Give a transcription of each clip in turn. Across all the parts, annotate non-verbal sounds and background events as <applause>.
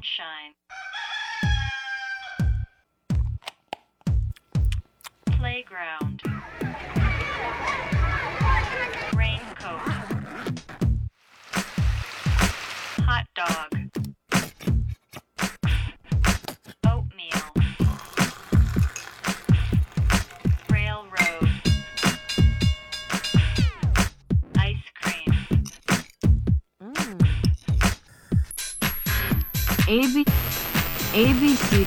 Sunshine. Playground. A B A B C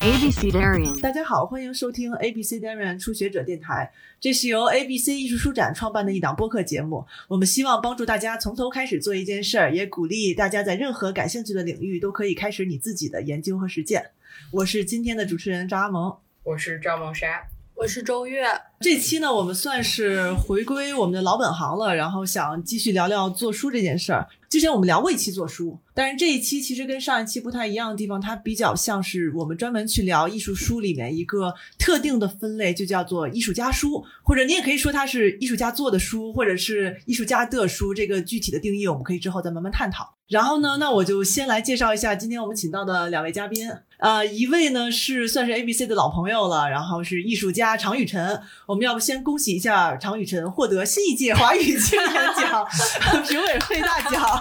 A B C Darian 大家好，欢迎收听 ABC Darian 初学者电台。这是由 ABC 艺术书展创办的一档播客节目。我们希望帮助大家从头开始做一件事儿，也鼓励大家在任何感兴趣的领域都可以开始你自己的研究和实践。我是今天的主持人张阿萌。我是赵梦莎，我是周月，这期呢，我们算是回归我们的老本行了，然后想继续聊聊做书这件事儿。之前我们聊过一期做书，但是这一期其实跟上一期不太一样的地方，它比较像是我们专门去聊艺术书里面一个特定的分类，就叫做艺术家书，或者你也可以说它是艺术家做的书，或者是艺术家的书。这个具体的定义，我们可以之后再慢慢探讨。然后呢，那我就先来介绍一下今天我们请到的两位嘉宾。呃，一位呢是算是 ABC 的老朋友了，然后是艺术家常雨辰。我们要不先恭喜一下常雨辰获得新一届华语青年奖 <laughs> 评委会大奖，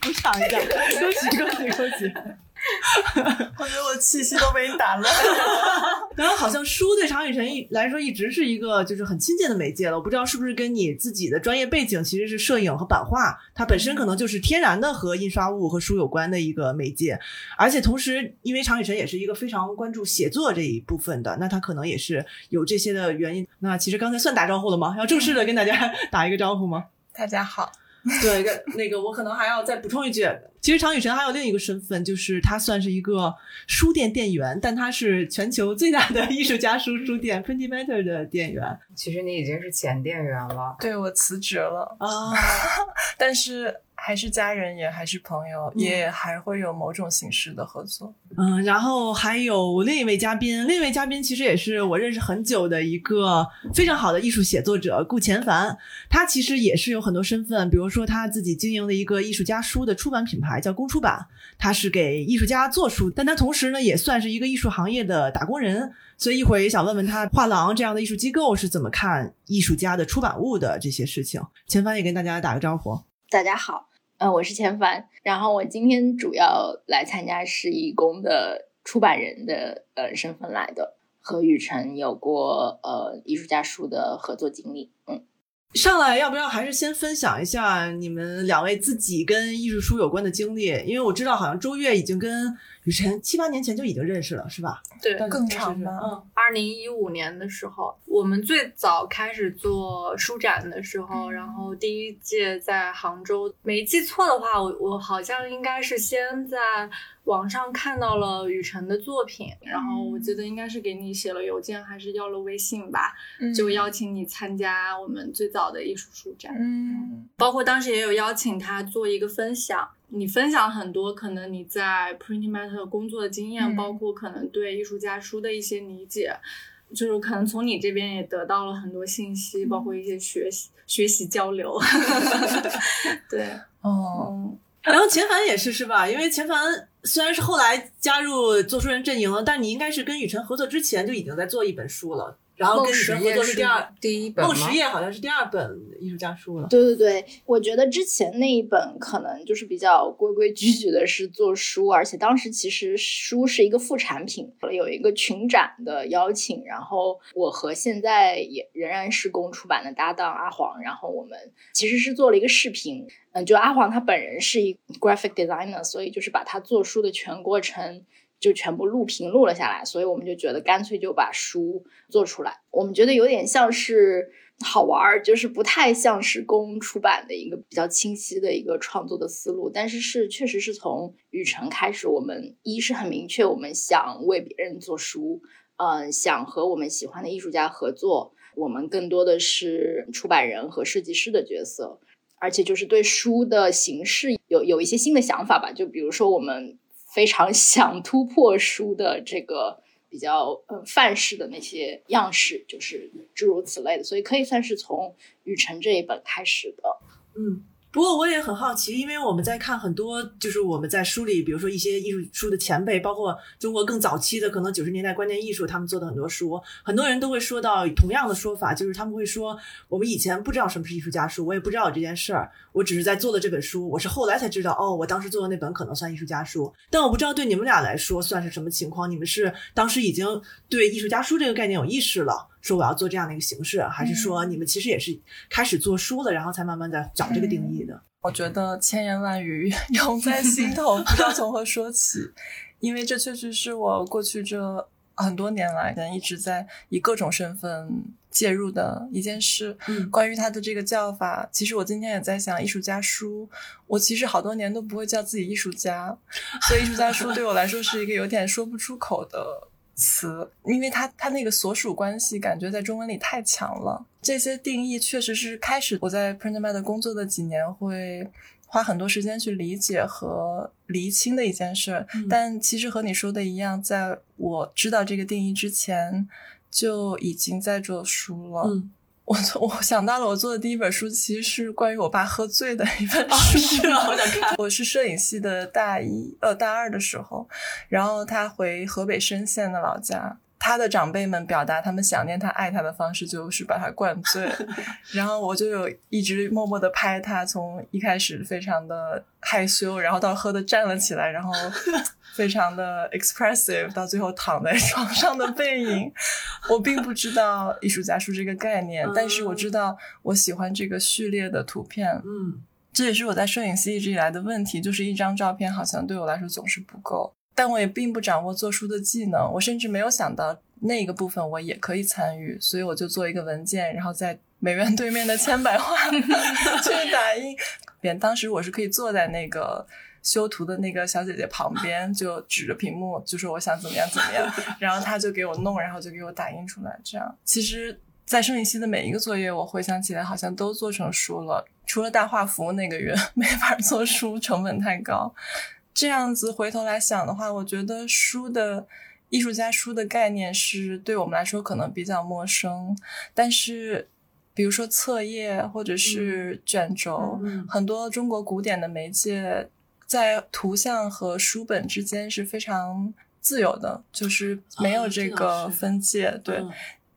鼓掌一下，恭喜恭喜恭喜！<laughs> 我觉得我气息都被你打乱了。<laughs> 然后好像书对常雨辰一来说一直是一个就是很亲近的媒介了，我不知道是不是跟你自己的专业背景其实是摄影和版画，它本身可能就是天然的和印刷物和书有关的一个媒介，而且同时因为常雨辰也是一个非常关注写作这一部分的，那他可能也是有这些的原因。那其实刚才算打招呼了吗？要正式的跟大家打一个招呼吗？大家好，<laughs> 对，跟那个我可能还要再补充一句，其实常雨辰还有另一个身份，就是他算是一个书店店员，但他是全球最大的艺术家书书店 Printy Matter 的店员其实你已经是前店员了。对我辞职了，啊。<laughs> 但是还是家人，也还是朋友，也还会有某种形式的合作。嗯，然后还有另一位嘉宾，另一位嘉宾其实也是我认识很久的一个非常好的艺术写作者顾前凡。他其实也是有很多身份，比如说他自己经营的一个艺术家书的出版品牌叫公出版，他是给艺术家做书，但他同时呢也算是一个艺术行业的打工人。所以一会儿也想问问他，画廊这样的艺术机构是怎么看艺术家的出版物的这些事情。前凡也跟大家打个招呼。大家好，呃，我是钱凡，然后我今天主要来参加是以公的出版人的呃身份来的，和雨辰有过呃艺术家书的合作经历，嗯，上来要不要还是先分享一下你们两位自己跟艺术书有关的经历？因为我知道好像周月已经跟雨辰七八年前就已经认识了，是吧？对更长吗嗯，二零一五年的时候，我们最早开始做书展的时候，然后第一届在杭州，没记错的话，我我好像应该是先在网上看到了雨辰的作品，然后我记得应该是给你写了邮件，还是要了微信吧，就邀请你参加我们最早的艺术书展。嗯。包括当时也有邀请他做一个分享，你分享很多可能你在 Printing Matter 工作的经验，嗯。包括可能对艺术家书的一些理解，就是可能从你这边也得到了很多信息，包括一些学习学习交流。<laughs> <laughs> 对，哦，嗯，然后钱凡也是是吧？因为钱凡虽然是后来加入做书人阵营了，但你应该是跟雨辰合作之前就已经在做一本书了，然后跟雨辰合作是第二。第一本吗梦实业好像是第二本艺术家书了。对对对，我觉得之前那一本可能就是比较规规矩矩的是做书，而且当时其实书是一个副产品，有一个群展的邀请，然后我和现在也仍然是公出版的搭档阿黄，然后我们其实是做了一个视频，嗯，就阿黄他本人是一 graphic designer，所以就是把他做书的全过程。就全部录屏录了下来，所以我们就觉得干脆就把书做出来。我们觉得有点像是好玩儿，就是不太像是公出版的一个比较清晰的一个创作的思路，但是是确实是从雨辰开始，我们一是很明确，我们想为别人做书，嗯、想和我们喜欢的艺术家合作，我们更多的是出版人和设计师的角色。而且就是对书的形式有有一些新的想法吧，就比如说我们非常想突破书的这个比较呃范式的那些样式，就是诸如此类的，所以可以算是从雨辰这一本开始的。嗯，不过我也很好奇，因为我们在看很多，就是我们在书里，比如说一些艺术书的前辈，包括中国更早期的，可能九十年代观念艺术，他们做的很多书，很多人都会说到同样的说法，就是他们会说，我们以前不知道什么是艺术家书，我也不知道有这件事儿，我只是在做的这本书，我是后来才知道，哦，我当时做的那本可能算艺术家书，但我不知道对你们俩来说算是什么情况，你们是当时已经对艺术家书这个概念有意识了？说我要做这样的一个形式，还是说你们其实也是开始做书了，然后才慢慢在找这个定义的？我觉得千言万语 <laughs> 涌在心头，不知道从何说起，因为这确实是我过去这很多年来一直在以各种身份介入的一件事。嗯关于它的这个叫法，其实我今天也在想，艺术家书，我其实好多年都不会叫自己艺术家，所以艺术家书对我来说是一个有点说不出口的词，因为它它那个所属关系感觉在中文里太强了。这些定义确实是开始我在 Print Med 工作的几年会花很多时间去理解和厘清的一件事但其实和你说的一样，在我知道这个定义之前，就已经在做书了。嗯，我做我想到了，我做的第一本书其实是关于我爸喝醉的一本哦书。是啊我想看 <laughs> 我是摄影系的大一呃大二的时候，然后他回河北深县的老家。他的长辈们表达他们想念他、爱他的方式，就是把他灌醉，<laughs> 然后我就有一直默默的拍他，从一开始非常的害羞，然后到喝的站了起来，然后 <laughs> 非常的 expressive，到最后躺在床上的背影。<laughs> 我并不知道艺术家书这个概念，但是我知道我喜欢这个序列的图片。嗯这也是我在摄影系一直以来的问题，就是一张照片好像对我来说总是不够。但我也并不掌握做书的技能，我甚至没有想到那个部分我也可以参与，所以我就做一个文件，然后在美院对面的千百画 <laughs> 去打印。边当时我是可以坐在那个修图的那个小姐姐旁边，就指着屏幕就说我想怎么样怎么样，<laughs> 然后她就给我弄，然后就给我打印出来。这样其实，在生理期的每一个作业，我回想起来好像都做成书了，除了大画幅那个月 <laughs> 没法做书，成本太高。这样子回头来想的话，我觉得书的艺术家书的概念是对我们来说可能比较陌生，但是比如说册页或者是卷轴，嗯很多中国古典的媒介在图像和书本之间是非常自由的，就是没有这个分界。对，嗯。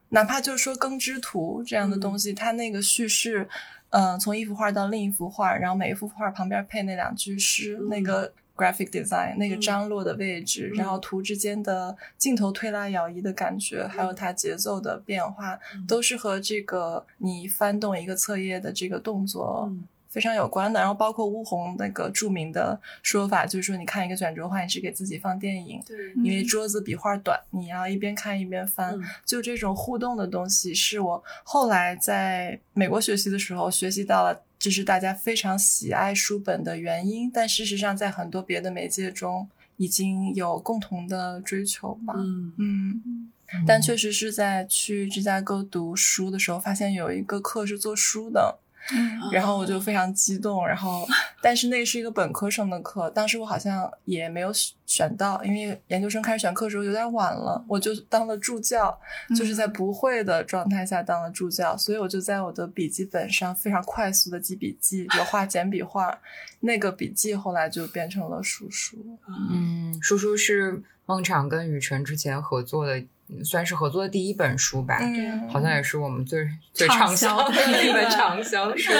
哪怕就是说耕织图这样的东西，它那个叙事，嗯、从一幅画到另一幅画，然后每一幅画旁边配那两句诗，嗯。那个 graphic design 那个张落的位置，嗯然后图之间的镜头推拉摇移的感觉，还有它节奏的变化，嗯。都是和这个你翻动一个册页的这个动作。嗯。非常有关的，然后包括乌红那个著名的说法，就是说你看一个卷轴画，你是给自己放电影，对，因为桌子比画短，你要一边看一边翻。嗯。就这种互动的东西，是我后来在美国学习的时候学习到了，这是大家非常喜爱书本的原因。但事实上，在很多别的媒介中，已经有共同的追求吧。嗯嗯，但确实是在去芝加哥读书的时候，发现有一个课是做书的，然后我就非常激动，然后 <laughs> 但是那是一个本科生的课，当时我好像也没有选选到，因为研究生开始选课的时候有点晚了，我就当了助教，就是在不会的状态下当了助教，所以我就在我的笔记本上非常快速的记笔记，有画简笔画，那个笔记后来就变成了叔叔。嗯，叔叔是孟昶跟雨辰之前合作的，嗯算是合作的第一本书吧。嗯好像也是我们最最畅畅销的一本畅销书。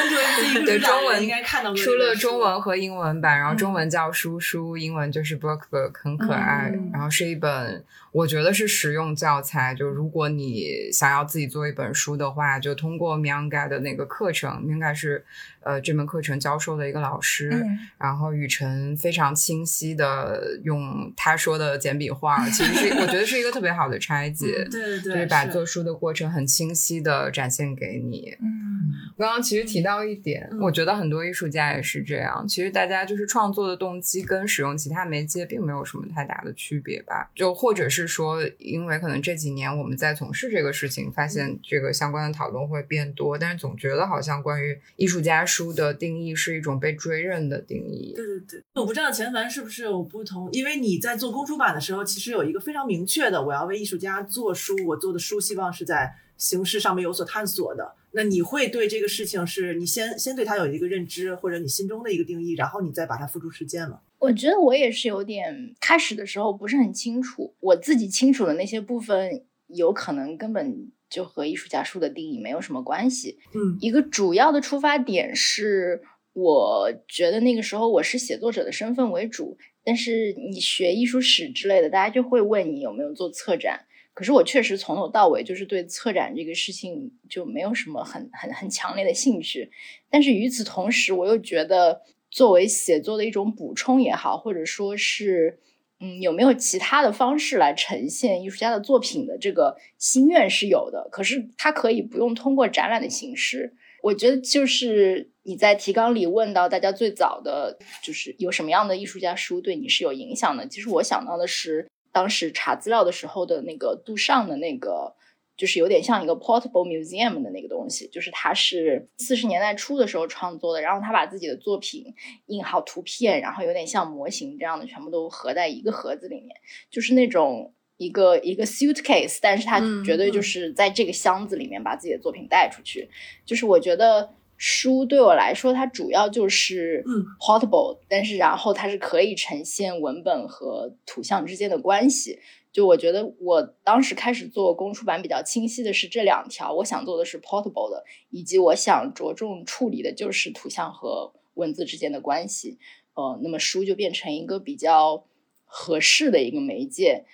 对对中文应该看到过出了中文和英文版，然后嗯中文叫书书，英文就是 book book，很可爱。嗯然后是一本我觉得是实用教材，就如果你想要自己做一本书的话，就通过 Mianga 的那个课程，Mianga 是呃这门课程教授的一个老师，嗯然后雨辰非常清晰的用他说的简笔画，其实是我觉得是一个特别好的拆解。对对对，就是把做书的过程很清晰的展现给你。嗯刚刚其实提到一点，嗯我觉得很多艺术家也是这样。其实大家就是创作的动机跟使用其他媒介并没有什么太大的区别吧？就或者是说，因为可能这几年我们在从事这个事情，发现这个相关的讨论会变多，但是总觉得好像关于艺术家书的定义是一种被追认的定义。对对对，我不知道钱凡是不是有不同，因为你在做公出版的时候，其实有一个非常明确的，我要为艺术家做书，我做的书希望是在形式上面有所探索的。那你会对这个事情是你先先对它有一个认知，或者你心中的一个定义，然后你再把它付诸实践吗？我觉得我也是有点开始的时候不是很清楚，我自己清楚的那些部分，有可能根本就和艺术家书的定义没有什么关系。嗯一个主要的出发点是，我觉得那个时候我是写作者的身份为主，但是你学艺术史之类的，大家就会问你有没有做策展。可是我确实从头到尾就是对策展这个事情就没有什么很很很强烈的兴趣。但是与此同时，我又觉得作为写作的一种补充也好，或者说是嗯有没有其他的方式来呈现艺术家的作品的这个心愿是有的。可是它可以不用通过展览的形式。我觉得就是你在提纲里问到大家最早的就是有什么样的艺术家书对你是有影响的。其实我想到的是当时查资料的时候的那个杜尚的那个，就是有点像一个 portable museum 的那个东西，就是他是四十年代初的时候创作的，然后他把自己的作品印好图片，然后有点像模型这样的，全部都合在一个盒子里面，就是那种。一个一个 suitcase，但是他嗯绝对就是在这个箱子里面把自己的作品带出去。就是我觉得书对我来说，它主要就是嗯 portable，、但是然后它是可以呈现文本和图像之间的关系。就我觉得我当时开始做公出版比较清晰的是这两条，我想做的是 portable 的，以及我想着重处理的就是图像和文字之间的关系。呃，那么书就变成一个比较合适的一个媒介。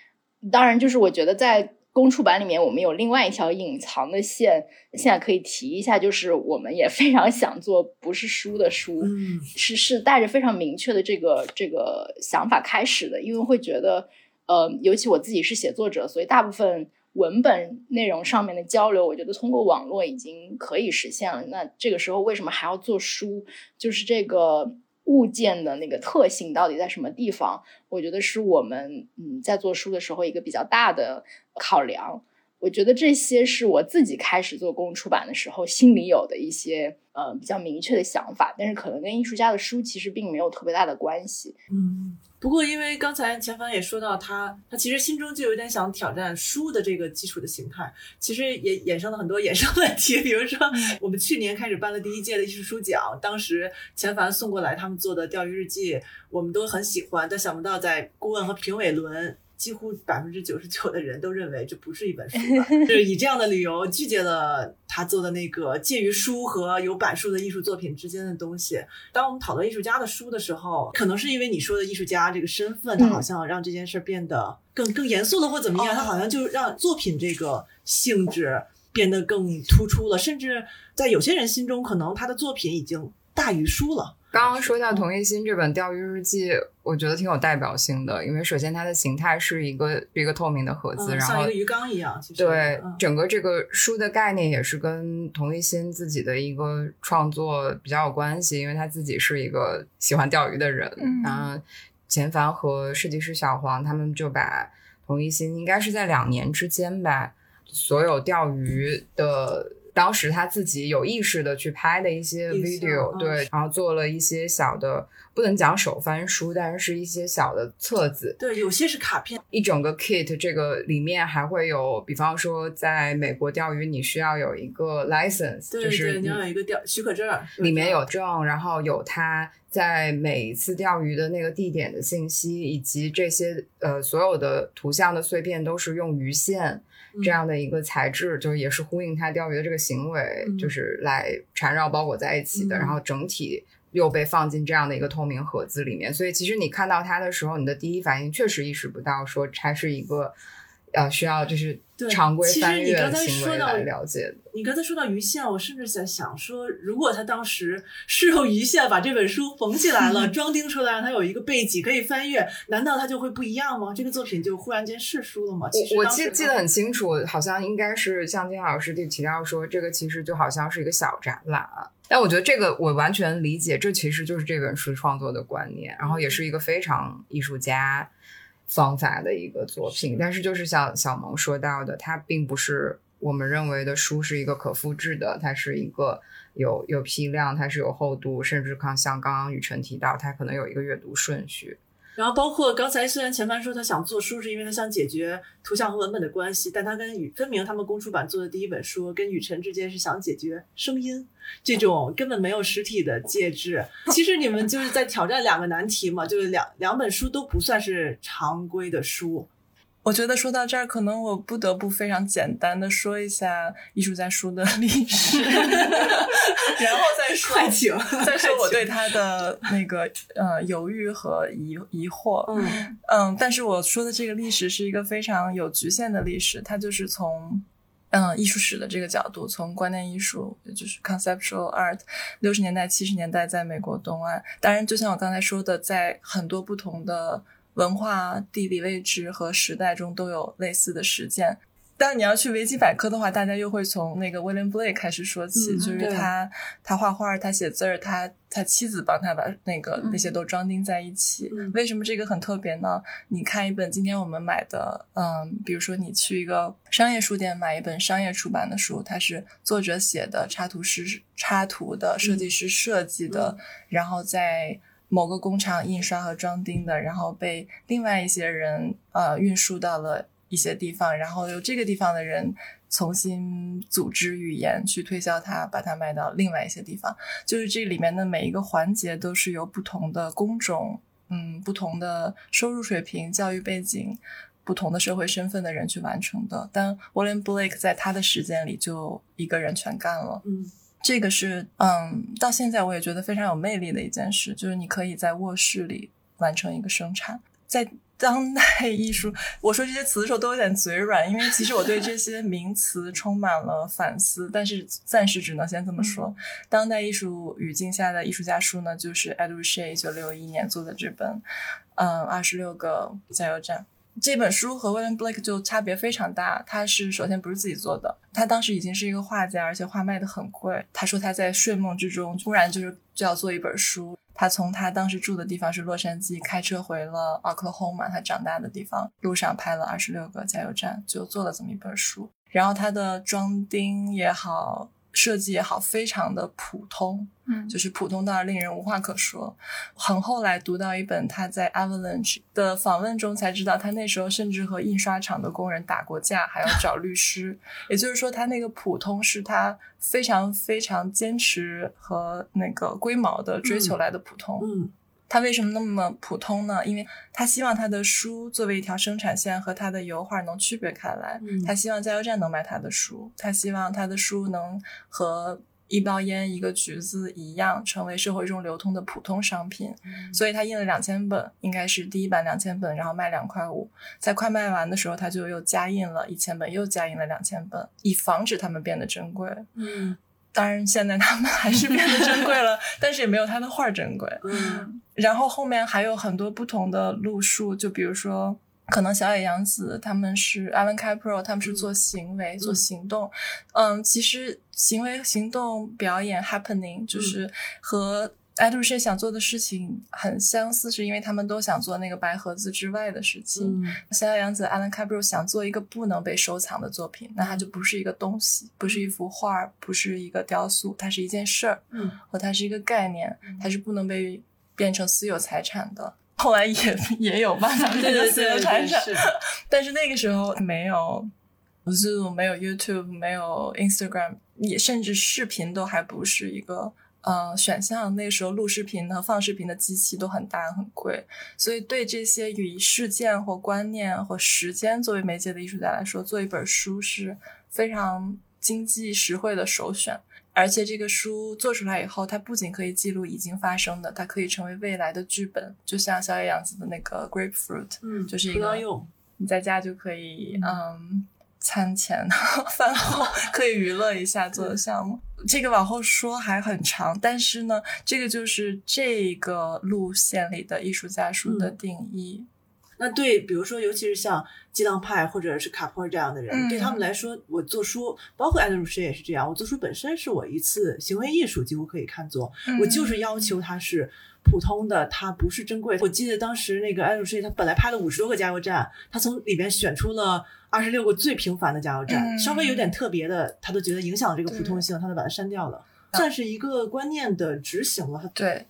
当然，就是我觉得在公出版里面，我们有另外一条隐藏的线，现在可以提一下，就是我们也非常想做不是书的书，嗯是是带着非常明确的这个这个想法开始的，因为会觉得，呃，尤其我自己是写作者，所以大部分文本内容上面的交流，我觉得通过网络已经可以实现了。那这个时候为什么还要做书？就是这个物件的那个特性到底在什么地方？我觉得是我们嗯在做书的时候一个比较大的考量。我觉得这些是我自己开始做公共出版的时候心里有的一些呃比较明确的想法，但是可能跟艺术家的书其实并没有特别大的关系。嗯。不过，因为刚才钱凡也说到他，他其实心中就有点想挑战书的这个基础的形态，其实也衍生了很多衍生问题。比如说，我们去年开始办了第一届的艺术书奖，当时钱凡送过来他们做的钓鱼日记，我们都很喜欢，但想不到在顾问和评委轮。几乎百分之九十九的人都认为这不是一本书吧，就是以这样的理由拒绝了他做的那个介于书和有版书的艺术作品之间的东西。当我们讨论艺术家的书的时候，可能是因为你说的艺术家这个身份，他嗯好像让这件事变得更更严肃了，或怎么样，他好像就让作品这个性质变得更突出了，甚至在有些人心中，可能他的作品已经大于书了。刚刚说到童一新这本《钓鱼日记》，我觉得挺有代表性的，因为首先它的形态是一个一个透明的盒子，嗯，然后像一个鱼缸一样，其实对嗯整个这个书的概念也是跟童一新自己的一个创作比较有关系，因为他自己是一个喜欢钓鱼的人，嗯然后钱凡和设计师小黄他们就把童一新应该是在两年之间吧，所有钓鱼的。当时他自己有意识的去拍的一些 video，嗯。对，然后做了一些小的，不能讲手翻书，但是是一些小的册子，对，有些是卡片，一整个 kit，这个里面还会有，比方说在美国钓鱼，你需要有一个 license，对对，就是你要有一个钓许可证，里面有证，然后有他在每一次钓鱼的那个地点的信息，以及这些呃所有的图像的碎片都是用鱼线嗯这样的一个材质，就是也是呼应它钓鱼的这个行为，嗯。就是来缠绕包裹在一起的，嗯。然后整体。又被放进这样的一个透明盒子里面，所以其实你看到它的时候，你的第一反应确实意识不到说它是一个，呃，需要就是对常规其实翻阅你刚才的行说到为来了解的。你刚才说到鱼线，我甚至在想说，如果他当时是用鱼线把这本书缝起来了，<laughs> 装订出来，让它有一个背脊可以翻阅，难道它就会不一样吗？这个作品就忽然间是书了吗？其实我我记记得很清楚，好像应该是向金老师就提到说，这个其实就好像是一个小展览。但我觉得这个我完全理解，这其实就是这本书创作的观念，然后也是一个非常艺术家方法的一个作品。但是就是像小萌说到的，它并不是我们认为的书是一个可复制的，它是一个有有批量，它是有厚度，甚至看像刚刚雨辰提到，它可能有一个阅读顺序。然后包括刚才虽然前番说他想做书，是因为他想解决图像和文本的关系，但他跟雨分明他们公出版做的第一本书跟雨辰之间是想解决声音这种根本没有实体的介质。其实你们就是在挑战两个难题嘛，就是两两本书都不算是常规的书。我觉得说到这儿，可能我不得不非常简单的说一下艺术家书的历史，<laughs> 然后再说 <laughs> 快请再说我对他的那个呃犹豫和疑疑惑。嗯嗯，但是我说的这个历史是一个非常有局限的历史，它就是从嗯艺术史的这个角度，从观念艺术，也就是 conceptual art，六十年代、七十年代在美国东岸。当然，就像我刚才说的，在很多不同的文化、地理位置和时代中都有类似的实践。但你要去维基百科的话，大家又会从那个 William Blake 开始说起，嗯就是他他画画，他写字儿，他他妻子帮他把那个、那些都装订在一起。嗯为什么这个很特别呢？你看一本今天我们买的，嗯，比如说你去一个商业书店买一本商业出版的书，它是作者写的，插图师插图的，设计师设计的，然后在某个工厂印刷和装订的，然后被另外一些人呃运输到了一些地方，然后由这个地方的人重新组织语言去推销它，把它卖到另外一些地方。就是这里面的每一个环节都是由不同的工种、嗯，不同的收入水平、教育背景、不同的社会身份的人去完成的。但 William Blake 在他的时间里就一个人全干了。嗯这个是嗯，到现在我也觉得非常有魅力的一件事，就是你可以在卧室里完成一个生产，在。当代艺术，我说这些词的时候都有点嘴软，因为其实我对这些名词充满了反思，但是暂时只能先这么说。当代艺术语境下的艺术家书呢，就是 Edward Shea 一九六一年做的这本，嗯，二十六个加油站。这本书和 William Blake 就差别非常大。他是首先不是自己做的，他当时已经是一个画家，而且画卖的很贵。他说他在睡梦之中突然就是就要做一本书。他从他当时住的地方是洛杉矶，开车回了 Oklahoma，他长大的地方，路上拍了二十六个加油站，就做了这么一本书。然后他的装订也好，设计也好，非常的普通，嗯就是普通到令人无话可说。很后来读到一本他在 Avalanche 的访问中才知道，他那时候甚至和印刷厂的工人打过架，还要找律师。也就是说，他那个普通是他非常非常坚持和那个龟毛的追求来的普通。嗯他为什么那么普通呢？因为他希望他的书作为一条生产线和他的油画能区别开来。嗯他希望加油站能卖他的书，他希望他的书能和一包烟、一个橘子一样，成为社会中流通的普通商品。所以他印了两千本，应该是第一版两千本，然后卖两块五。在快卖完的时候，他就又加印了一千本，又加印了两千本，以防止他们变得珍贵。嗯当然，现在他们还是变得珍贵了，<laughs> 但是也没有他的画珍贵。嗯然后后面还有很多不同的路数，就比如说，可能小野洋子他们是 Alan Capro，他们是做行为、做行动。嗯，其实行为、行动、表演 happening 就是和 Edward Shea 想做的事情很相似，是因为他们都想做那个白盒子之外的事情。嗯小野洋子 Alan Capro 想做一个不能被收藏的作品，那它就不是一个东西，不是一幅画，不是一个雕塑，它是一件事儿。嗯和它是一个概念，它是不能被变成私有财产的。后来也也有办法对变成私有财产，是 <laughs> 但是那个时候没有 Zoom，没有 YouTube，没有 Instagram，也甚至视频都还不是一个呃选项。那个时候录视频和放视频的机器都很大很贵，所以对这些以事件或观念或时间作为媒介的艺术家来说，做一本书是非常经济实惠的首选。而且这个书做出来以后，它不仅可以记录已经发生的，它可以成为未来的剧本，就像小野洋子的那个 Grapefruit，嗯，就是一个。你在家就可以嗯餐前 <laughs> 饭后 <laughs> 可以娱乐一下做的项目。这个往后说还很长，但是呢，这个就是这个路线里的艺术家书的定义。那对，比如说，尤其是像激浪派或者是卡普尔这样的人，嗯对他们来说，我做书，包括安德鲁什也是这样，我做书本身是我一次行为艺术，几乎可以看作，嗯我就是要求它是普通的，它不是珍贵。我记得当时那个安德鲁什，他本来拍了五十多个加油站，他从里边选出了二十六个最平凡的加油站，嗯稍微有点特别的，他都觉得影响了这个普通性，他就把它删掉了，算是一个观念的执行了。对，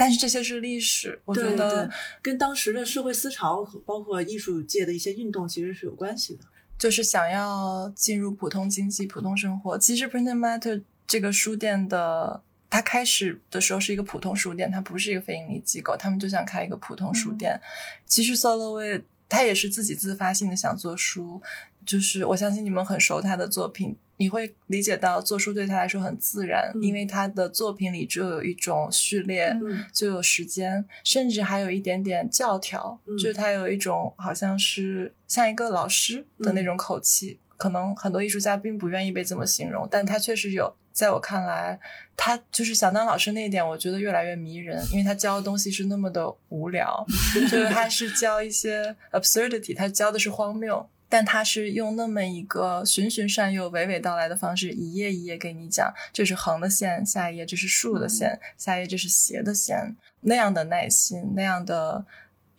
但是这些是历史，我觉得，跟当时的社会思潮，包括艺术界的一些运动，其实是有关系的。就是想要进入普通经济、普通生活。其实 Print Matter 这个书店的，它开始的时候是一个普通书店，它不是一个非盈利机构，他们就想开一个普通书店。其实 Soloway 他也是自己自发性的想做书，就是我相信你们很熟他的作品。你会理解到做书对他来说很自然，嗯因为他的作品里就有一种序列，嗯就有时间，甚至还有一点点教条，嗯就是他有一种好像是像一个老师的那种口气。可能很多艺术家并不愿意被这么形容，但他确实有。在我看来，他就是想当老师那一点，我觉得越来越迷人，因为他教的东西是那么的无聊，<laughs> 就是他是教一些 absurdity，他教的是荒谬，但他是用那么一个循循善诱、娓娓道来的方式，一页一页给你讲，这是横的线，下一页这是竖的线，下一页这是斜的线，那样的耐心，那样的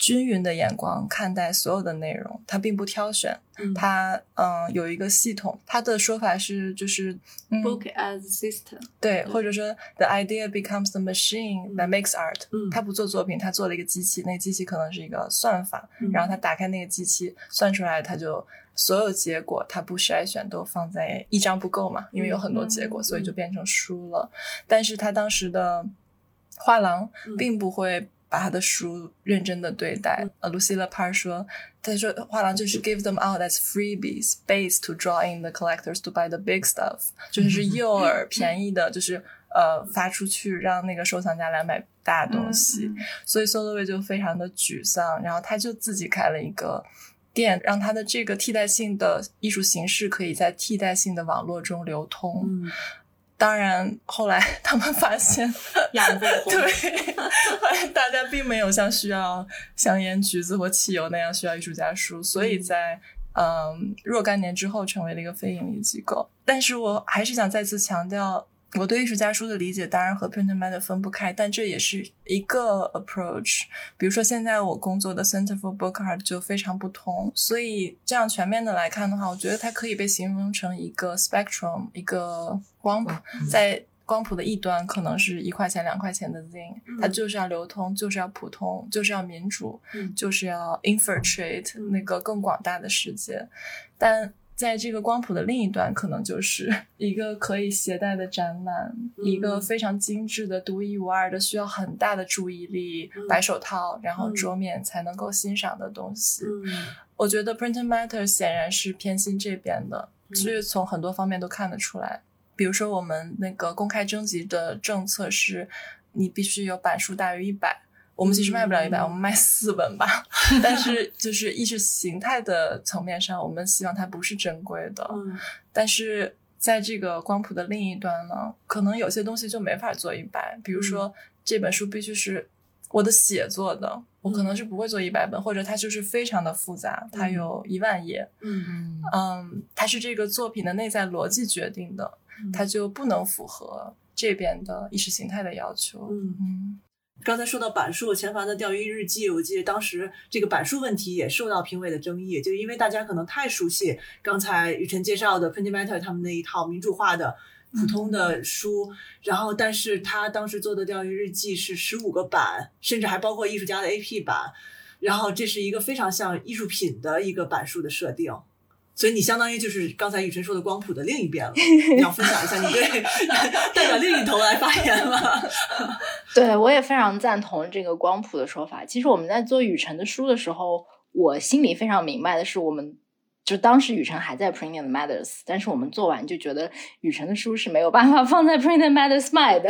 均匀的眼光看待所有的内容，他并不挑选，嗯。他嗯有一个系统，他的说法是就是嗯 Book as system，对，或者说 the idea becomes the machine that makes art。嗯。他不做作品，他做了一个机器，那个机器可能是一个算法，嗯。然后他打开那个机器，算出来，他就所有结果他不筛选都放在一张不够嘛，因为有很多结果，嗯所以就变成书了。但是他当时的画廊嗯。并不会把他的书认真的对待。呃，Lucilla Parr 说，他说画廊就是 give them out as freebies, base to draw in the collectors to buy the big stuff，就是是诱饵便宜的，就是呃发出去让那个收藏家来买大东西。所以 Soloway 就非常的沮丧，然后他就自己开了一个。店让他的这个替代性的艺术形式可以在替代性的网络中流通。嗯当然，后来 <laughs> 他们发现，<laughs> 对，发现大家并没有像需要香烟、橘子或汽油那样需要艺术家书，所以在嗯若干年之后成为了一个非盈利机构。但是我还是想再次强调，我对艺术家书的理解当然和 print matter 分不开，但这也是一个 approach。比如说现在我工作的 Center for Book Art 就非常不同，所以这样全面的来看的话，我觉得它可以被形容成一个 spectrum，一个光谱，在光谱的一端可能是一块钱、两块钱的 zine，、它就是要流通，就是要普通，就是要民主，嗯就是要 infiltrate 嗯那个更广大的世界，但。在这个光谱的另一端，可能就是 <laughs> 一个可以携带的展览，嗯一个非常精致的、独一无二的、需要很大的注意力、嗯白手套，然后嗯桌面才能够欣赏的东西。嗯我觉得 Print Matter 显然是偏心这边的，嗯所以从很多方面都看得出来。比如说，我们那个公开征集的政策是，你必须有版数大于一百。我们其实卖不了一百、嗯我们卖四本吧。<laughs> 但是就是意识形态的层面上，我们希望它不是珍贵的。嗯但是在这个光谱的另一端呢，可能有些东西就没法做一百，比如说、这本书必须是我的写作的，我可能是不会做一百本，或者它就是非常的复杂，它有一万页，嗯嗯嗯，它是这个作品的内在逻辑决定的，嗯它就不能符合这边的意识形态的要求。嗯嗯刚才说到板数，前凡的钓鱼日记，我记得当时这个板数问题也受到评委的争议，就因为大家可能太熟悉刚才雨辰介绍的 Print Matter 他们那一套民主化的普通的书，然后但是他当时做的钓鱼日记是十五个版，甚至还包括艺术家的 AP 版，然后这是一个非常像艺术品的一个板数的设定。所以你相当于就是刚才雨辰说的光谱的另一边了，<laughs> 你要分享一下你对 <laughs> 代表另一头来发言了？<laughs> 对，我也非常赞同这个光谱的说法。其实我们在做雨辰的书的时候，我心里非常明白的是，我们就当时雨辰还在 Print and Matters，但是我们做完就觉得雨辰的书是没有办法放在 Print and Matters 卖的，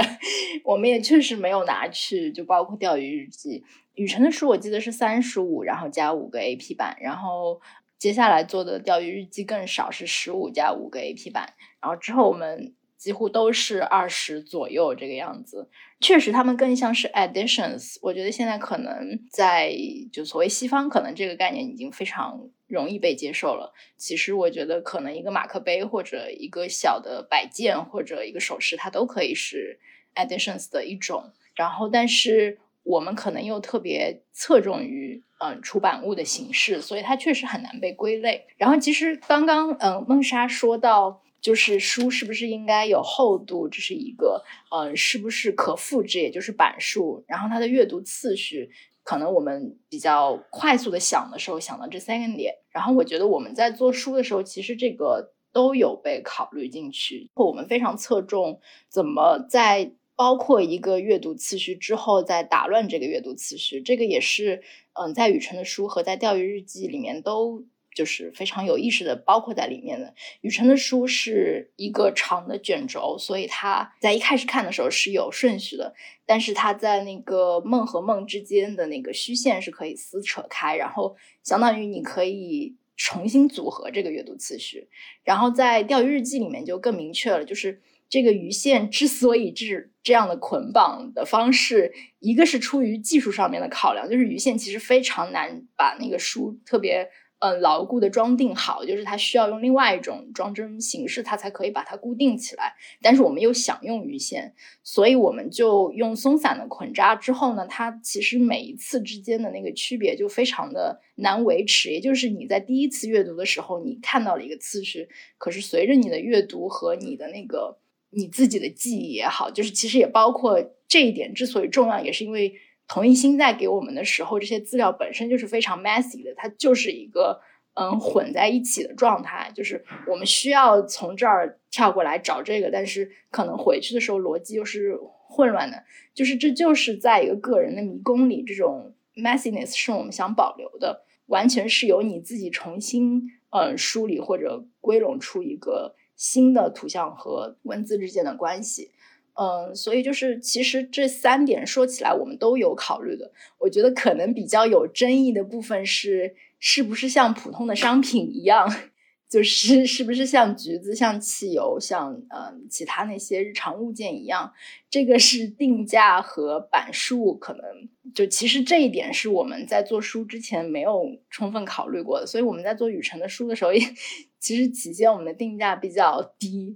我们也确实没有拿去，就包括钓鱼日记。雨辰的书我记得是三十五，然后加五个 AP 版，然后接下来做的钓鱼日记更少，是十五加五个 AP 版，然后之后我们几乎都是二十左右这个样子。确实，他们更像是 additions。我觉得现在可能在就所谓西方，可能这个概念已经非常容易被接受了。其实我觉得，可能一个马克杯或者一个小的摆件或者一个首饰，它都可以是 additions 的一种。然后，但是我们可能又特别侧重于嗯出版物的形式，所以它确实很难被归类。然后，其实刚刚嗯梦莎说到。就是书是不是应该有厚度，这是一个，呃，是不是可复制，也就是版数，然后它的阅读次序，可能我们比较快速的想的时候想到这三个点，然后我觉得我们在做书的时候，其实这个都有被考虑进去，我们非常侧重怎么在包括一个阅读次序之后再打乱这个阅读次序，这个也是，嗯，在雨辰的书和在钓鱼日记里面都。就是非常有意识的包括在里面的。雨辰的书是一个长的卷轴，所以他在一开始看的时候是有顺序的，但是他在那个梦和梦之间的那个虚线是可以撕扯开，然后相当于你可以重新组合这个阅读次序。然后在钓鱼日记里面就更明确了，就是这个鱼线之所以是这样的捆绑的方式，一个是出于技术上面的考量，就是鱼线其实非常难把那个书特别。嗯，牢固的装订好，就是它需要用另外一种装帧形式，它才可以把它固定起来。但是我们又想用鱼线，所以我们就用松散的捆扎。之后呢，它其实每一次之间的那个区别就非常的难维持。也就是你在第一次阅读的时候，你看到了一个次序，可是随着你的阅读和你的那个你自己的记忆也好，就是其实也包括这一点之所以重要，也是因为。同一心在给我们的时候，这些资料本身就是非常 messy 的，它就是一个嗯混在一起的状态，就是我们需要从这儿跳过来找这个，但是可能回去的时候逻辑又是混乱的，就是这就是在一个个人的迷宫里，这种 messiness 是我们想保留的，完全是由你自己重新嗯梳理或者归拢出一个新的图像和文字之间的关系。嗯，所以就是其实这三点说起来，我们都有考虑的。我觉得可能比较有争议的部分是，是不是像普通的商品一样，就是是不是像橘子、像汽油、像嗯其他那些日常物件一样，这个是定价和版数可能就其实这一点是我们在做书之前没有充分考虑过的。所以我们在做雨辰的书的时候也。其实起先我们的定价比较低，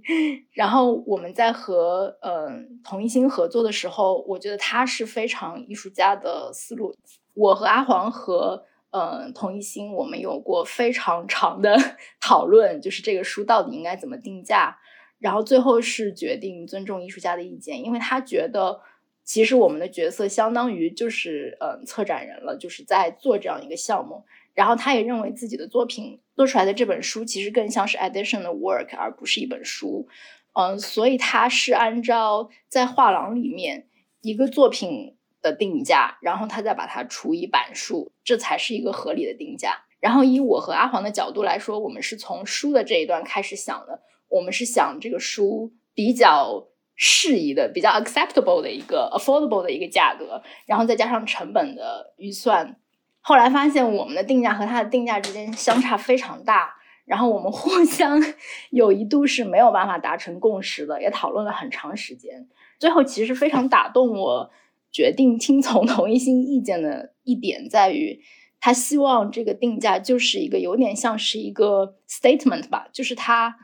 然后我们在和嗯同一心合作的时候，我觉得他是非常艺术家的思路。我和阿黄和嗯同一心，我们有过非常长的 <laughs> 讨论，就是这个书到底应该怎么定价。然后最后是决定尊重艺术家的意见，因为他觉得其实我们的角色相当于就是嗯策展人了，就是在做这样一个项目。然后他也认为自己的作品做出来的这本书其实更像是 edition 的 work，而不是一本书。嗯，所以他是按照在画廊里面一个作品的定价，然后他再把它除以版数，这才是一个合理的定价。然后以我和阿黄的角度来说，我们是从书的这一段开始想的，我们是想这个书比较适宜的、比较 acceptable 的一个 affordable 的一个价格，然后再加上成本的预算。后来发现我们的定价和他的定价之间相差非常大，然后我们 <laughs> 互相有一度是没有办法达成共识的，也讨论了很长时间。最后其实非常打动我，决定听从同一心意见的一点在于，他希望这个定价就是一个有点像是一个 statement 吧，就是他，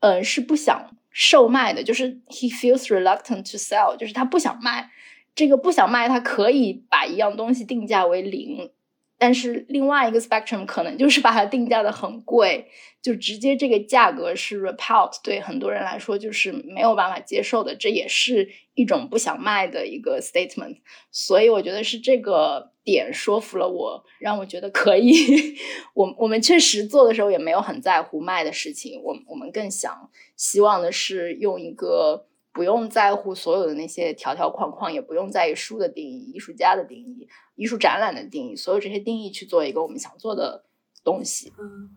嗯，是不想售卖的，就是 he feels reluctant to sell，就是他不想卖，这个不想卖，他可以把一样东西定价为零。但是另外一个 spectrum 可能就是把它定价的很贵，就直接这个价格是 report，对很多人来说就是没有办法接受的，这也是一种不想卖的一个 statement。所以我觉得是这个点说服了我，让我觉得可以。<laughs> 我我们确实做的时候也没有很在乎卖的事情，我我们更想希望的是用一个。不用在乎所有的那些条条框框，也不用在意书的定义、艺术家的定义、艺术展览的定义，所有这些定义去做一个我们想做的东西。嗯，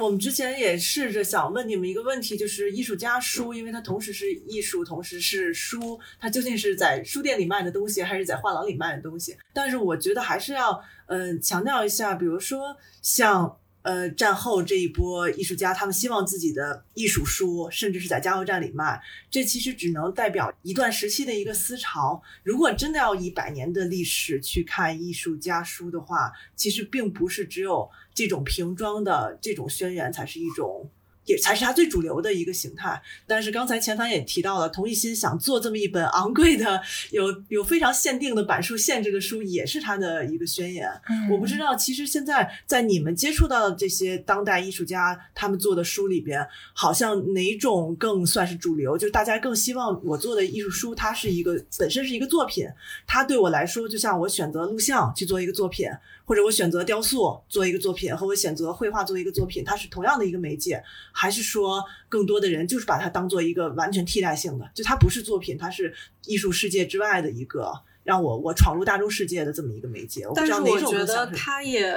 我们之前也试着想问你们一个问题，就是艺术家书，因为它同时是艺术，同时是书，它究竟是在书店里卖的东西，还是在画廊里卖的东西？但是我觉得还是要嗯强调一下，比如说像。呃，战后这一波艺术家，他们希望自己的艺术书，甚至是在加油站里卖，这其实只能代表一段时期的一个思潮。如果真的要以百年的历史去看艺术家书的话，其实并不是只有这种瓶装的这种宣言才是一种也才是它最主流的一个形态。但是刚才钱凡也提到了，童一心想做这么一本昂贵的、有有非常限定的版数限制的书，也是他的一个宣言。我不知道，其实现在在你们接触到的这些当代艺术家他们做的书里边，好像哪种更算是主流？就是大家更希望我做的艺术书，它是一个本身是一个作品，它对我来说，就像我选择录像去做一个作品，或者我选择雕塑做一个作品，和我选择绘画做一个作品，它是同样的一个媒介，还是说更多的人就是把它当做一个完全替代性的，就它不是作品，它是艺术世界之外的一个让我我闯入大众世界的这么一个媒介。我不但是知道哪种我觉得它也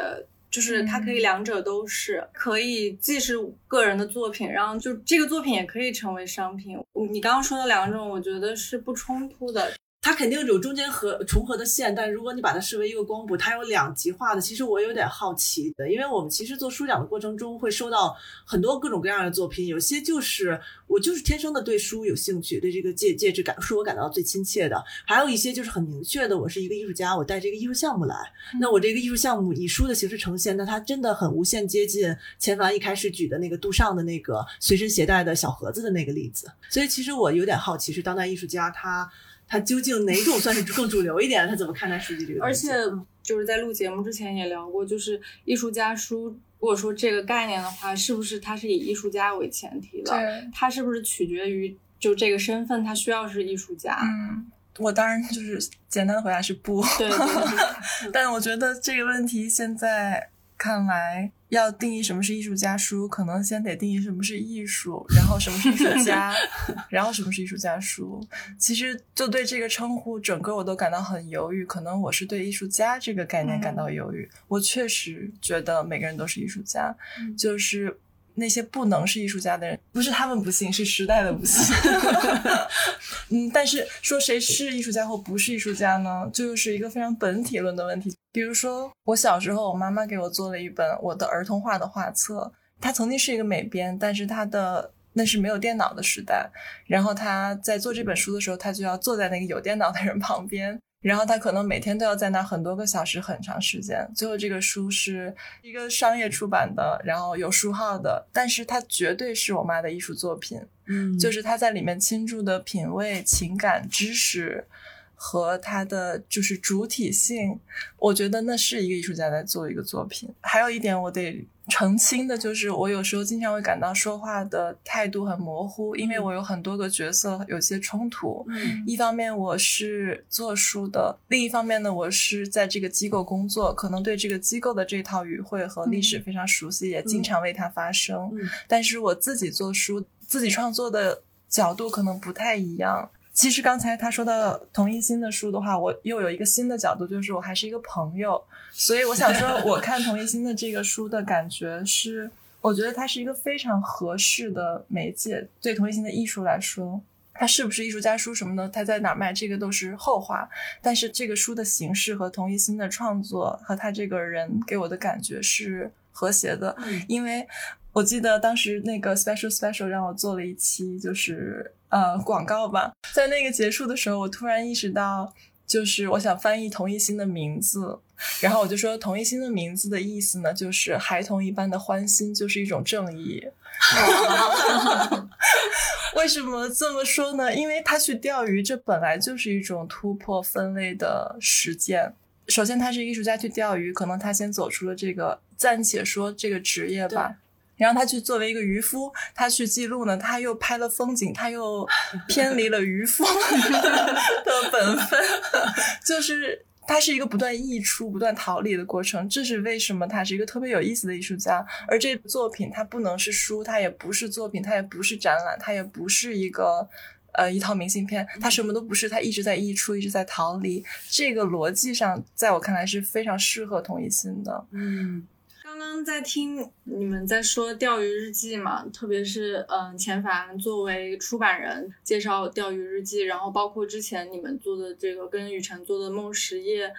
就是它可以两者都是，可以既是个人的作品，然后就这个作品也可以成为商品。你刚刚说的两种，我觉得是不冲突的。它肯定有中间和重合的线，但如果你把它视为一个光谱，它有两极化的。其实我有点好奇的，因为我们其实做书展的过程中会收到很多各种各样的作品，有些就是我就是天生的对书有兴趣，对这个介介质感是我感到最亲切的；还有一些就是很明确的，我是一个艺术家，我带这个艺术项目来，那我这个艺术项目以书的形式呈现，那它真的很无限接近钱凡一开始举的那个杜尚的那个随身携带的小盒子的那个例子。所以其实我有点好奇，是当代艺术家他。他究竟哪种算是更主流一点？他怎么看待书籍这个？而且就是在录节目之前也聊过，就是艺术家书，如果说这个概念的话，是不是它是以艺术家为前提的？对，它是不是取决于就这个身份，他需要是艺术家？嗯，我当然就是简单的回答是不。对对对 <laughs> 但我觉得这个问题现在看来，要定义什么是艺术家书，可能先得定义什么是艺术，<laughs> 然后什么是艺术家，<laughs> 然后什么是艺术家书。其实就对这个称呼，整个我都感到很犹豫。可能我是对艺术家这个概念感到犹豫。我确实觉得每个人都是艺术家，就是。那些不能是艺术家的人，不是他们不信，是时代的不信。<laughs> 嗯，但是说谁是艺术家或不是艺术家呢，这就是一个非常本体论的问题。比如说，我小时候，我妈妈给我做了一本我的儿童画的画册，它曾经是一个美编，但是它的那是没有电脑的时代，然后他在做这本书的时候，他就要坐在那个有电脑的人旁边。然后他可能每天都要在那很多个小时，很长时间。最后这个书是一个商业出版的，然后有书号的，但是它绝对是我妈的艺术作品。嗯，就是他在里面倾注的品味、情感、知识和他的就是主体性，我觉得那是一个艺术家在做一个作品。还有一点我得澄清的就是，我有时候经常会感到说话的态度很模糊，因为我有很多个角色，有些冲突。嗯一方面我是做书的，另一方面呢，我是在这个机构工作，可能对这个机构的这套语汇和历史非常熟悉，也经常为它发声。嗯但是我自己做书，自己创作的角度可能不太一样。其实刚才他说到同一新的书的话，我又有一个新的角度，就是我还是一个朋友，所以我想说，我看同一新的这个书的感觉是，我觉得它是一个非常合适的媒介，对同一新的艺术来说。它是不是艺术家书什么的，它在哪儿卖，这个都是后话。但是这个书的形式和同一新的创作和他这个人给我的感觉是和谐的，嗯因为我记得当时那个 special special 让我做了一期，就是呃广告吧，在那个结束的时候，我突然意识到，就是我想翻译同一心的名字，然后我就说同一心的名字的意思呢，就是孩童一般的欢心，就是一种正义。<laughs> 为什么这么说呢？因为他去钓鱼，这本来就是一种突破分类的实践。首先，他是艺术家去钓鱼，可能他先走出了这个暂且说这个职业吧。然后他去作为一个渔夫，他去记录呢，他又拍了风景，他又偏离了渔夫 <laughs> 的本分，就是他是一个不断溢出、不断逃离的过程。这是为什么他是一个特别有意思的艺术家。而这作品它不能是书，它也不是作品，它也不是展览，它也不是一个。呃，一套明信片，它什么都不是，它一直在溢出，一直在逃离。这个逻辑上，在我看来是非常适合同一心的。嗯刚刚在听你们在说钓鱼日记嘛，特别是嗯，钱凡作为出版人介绍钓鱼日记，然后包括之前你们做的这个跟雨辰做的梦实业，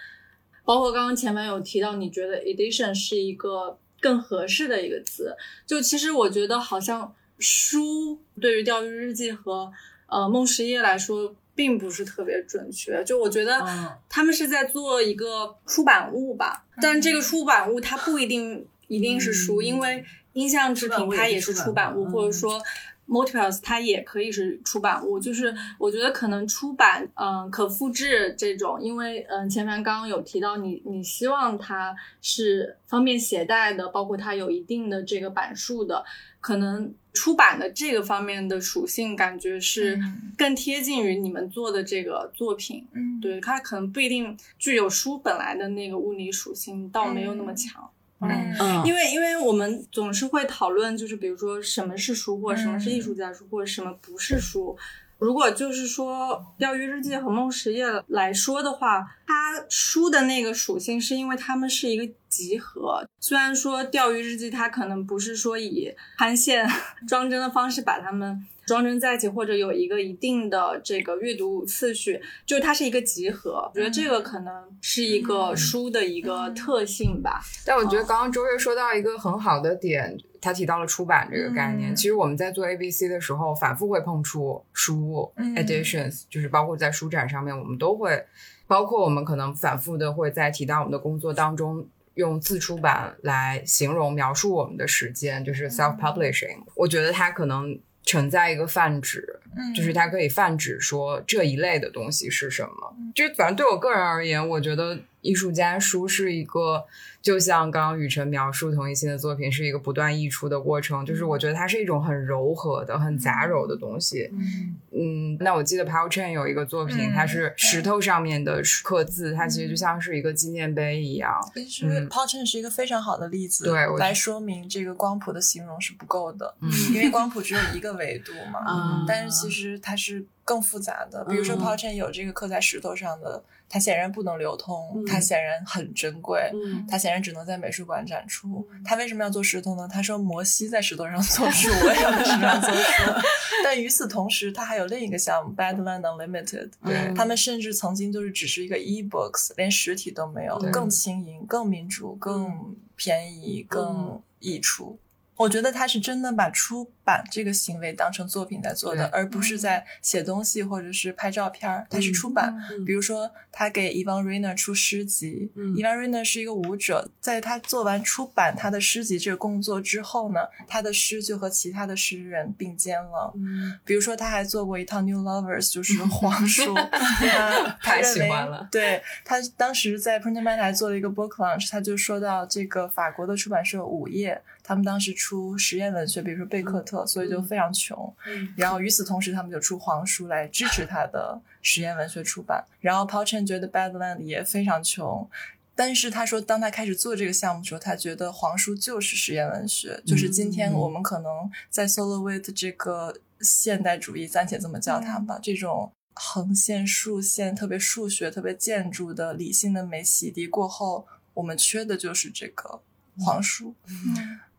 包括刚刚钱凡有提到，你觉得 edition 是一个更合适的一个词。就其实我觉得好像书对于钓鱼日记和呃梦实业来说。并不是特别准确，就我觉得嗯。他们是在做一个出版物吧，但这个出版物它不一定一定是书，因为音像制品它也是出版物，嗯。或者说 Multiples 它也可以是出版物。就是我觉得可能出版，嗯、可复制这种，因为嗯，前凡刚刚有提到你，你希望它是方便携带的，包括它有一定的这个版数的，可能出版的这个方面的属性，感觉是嗯更贴近于你们做的这个作品。嗯，对，它可能不一定具有书本来的那个物理属性，倒没有那么强。嗯嗯，因为因为我们总是会讨论，就是比如说什么是书，或者什么是艺术家书，或者什么不是书。如果就是说《钓鱼日记》和《梦实业》来说的话，它书的那个属性是因为它们是一个集合。虽然说《钓鱼日记》它可能不是说以勘线 <laughs> 装帧的方式把它们装帧在一起，或者有一个一定的这个阅读次序，就是它是一个集合。我觉得这个可能是一个书的一个特性吧。但我觉得刚刚周月说到一个很好的点，他提到了出版这个概念。嗯其实我们在做 ABC 的时候，反复会碰触书、嗯 editions，就是包括在书展上面，我们都会，包括我们可能反复的会在提到我们的工作当中。用自出版来形容描述我们的时间，就是 self publishing、我觉得它可能存在一个泛指，嗯就是它可以泛指说这一类的东西是什么。就反正对我个人而言，我觉得艺术家书是一个，就像刚刚雨辰描述同一心的作品，是一个不断溢出的过程。就是我觉得它是一种很柔和的、很杂糅的东西。嗯。嗯，那我记得 Paul Chen 有一个作品，嗯。它是石头上面的刻字，它其实就像是一个纪念碑一样。其实嗯。Paul Chen 是一个非常好的例子，对来说明这个光谱的形容是不够的，嗯。因为光谱只有一个维度嘛。<laughs> 嗯。但是其实它是更复杂的，比如说嗯 Paul Chen 有这个刻在石头上的，它显然不能流通，嗯它显然很珍贵，嗯它显然只能在美术馆展出。他为什么要做石头呢？他说摩西在石头上做书，我也要在石头上做书。<laughs> 但与此同时，他还有另一个项目 Badland Unlimited，对他们甚至曾经就是只是一个 e-books，连实体都没有，更轻盈、更民主、更便宜、更溢出。我觉得他是真的把出版这个行为当成作品在做的，而不是在写东西或者是拍照片儿。他是出版，嗯。比如说他给 Ivan Rayner 出诗集、嗯。I v a n Rayner 是一个舞者，在他做完出版他的诗集这个工作之后呢，他的诗就和其他的诗人并肩了。嗯。比如说，他还做过一套 New Lovers，就是 <laughs> 黄书，<laughs> 他太喜欢了对他当时在 Printer Man 还做了一个 book launch，他就说到这个法国的出版社午夜，他们当时出实验文学，比如说贝克特，所以就非常穷。嗯然后与此同时，他们就出黄书来支持他的实验文学出版。然后 Paul Chen 觉得 Badland 也非常穷。但是他说，当他开始做这个项目的时候，他觉得黄书就是实验文学，就是今天我们可能在 Solo with 这个现代主义，暂且这么叫它吧，这种横线、竖线、特别数学、特别建筑的理性的美洗涤过后，我们缺的就是这个黄书。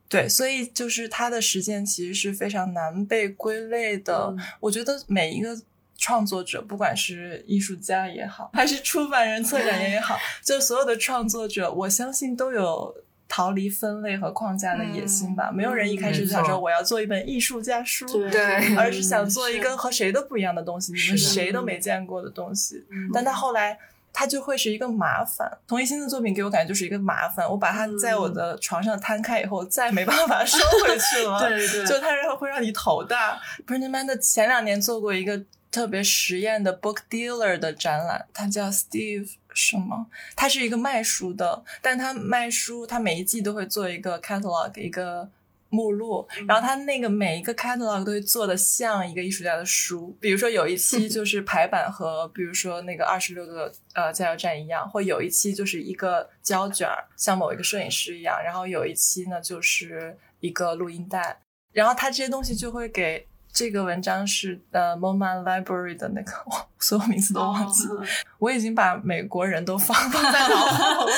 对，所以就是他的实践其实是非常难被归类的。嗯我觉得每一个创作者，不管是艺术家也好，还是出版人、策展人也好，<laughs> 就所有的创作者，我相信都有逃离分类和框架的野心吧。没有人一开始没想说我要做一本艺术家书，对对而是想做一个和谁都不一样的东西，你们谁都没见过的东西。嗯但他后来。他就会是一个麻烦。童一心的作品给我感觉就是一个麻烦，我把它在我的床上摊开以后，再没办法 <laughs> 收回去了。<laughs> 对对就它然后会让你头大。Printing Man 的前两年做过一个特别实验的 book dealer 的展览，他叫 Steve 什么？他是一个卖书的，但他卖书，他每一季都会做一个 catalog 一个。目录，然后他那个每一个 catalog 都会做的像一个艺术家的书，比如说有一期就 <laughs> 是排版和比如说那个二十六个呃加油站一样，或有一期就是一个胶卷儿，像某一个摄影师一样，然后有一期呢就是一个录音带，然后他这些东西就会给这个文章是呃 MoMA Library 的那个，<laughs> 我，所有名字都忘记了，我已经把美国人都放 <laughs> 放在脑后了。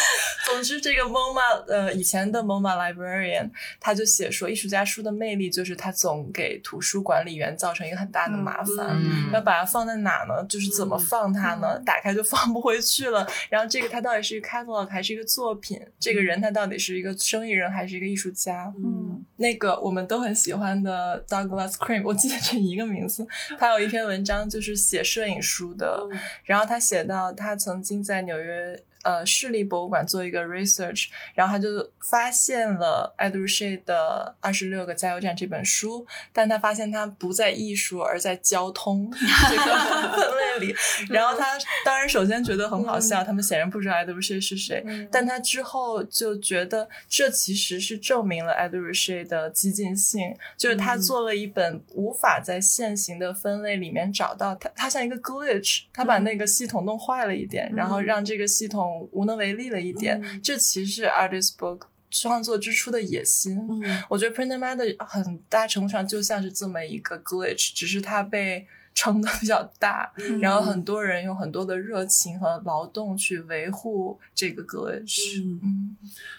总之，这个 MoMA 呃以前的 MoMA librarian 他就写说，艺术家书的魅力就是他总给图书管理员造成一个很大的麻烦。嗯要把它放在哪呢？就是怎么放它呢？打开就放不回去了。然后这个它到底是一个 catalog 还是一个作品？这个人他到底是一个生意人还是一个艺术家？嗯那个我们都很喜欢的 Douglas Cream，我记得这一个名字。他有一篇文章就是写摄影书的，然后他写到他曾经在纽约。呃市立博物馆做一个 research，然后他就发现了艾杜谢的《二十六个加油站》这本书，但他发现它不在艺术，而在交通 <laughs> 这个分类里。<laughs> 然后他当然首先觉得很好笑，他们显然不知道艾杜谢是谁，但他之后就觉得这其实是证明了艾杜谢的激进性，就是他做了一本无法在现行的分类里面找到它，它像一个 glitch，他把那个系统弄坏了一点，然后让这个系统无能为力了一点。这其实是 artist book 创作之初的野心。嗯我觉得 Print Mad 很大程度上就像是这么一个 glitch，只是它被撑的比较大，然后很多人用很多的热情和劳动去维护这个 glitch。嗯嗯，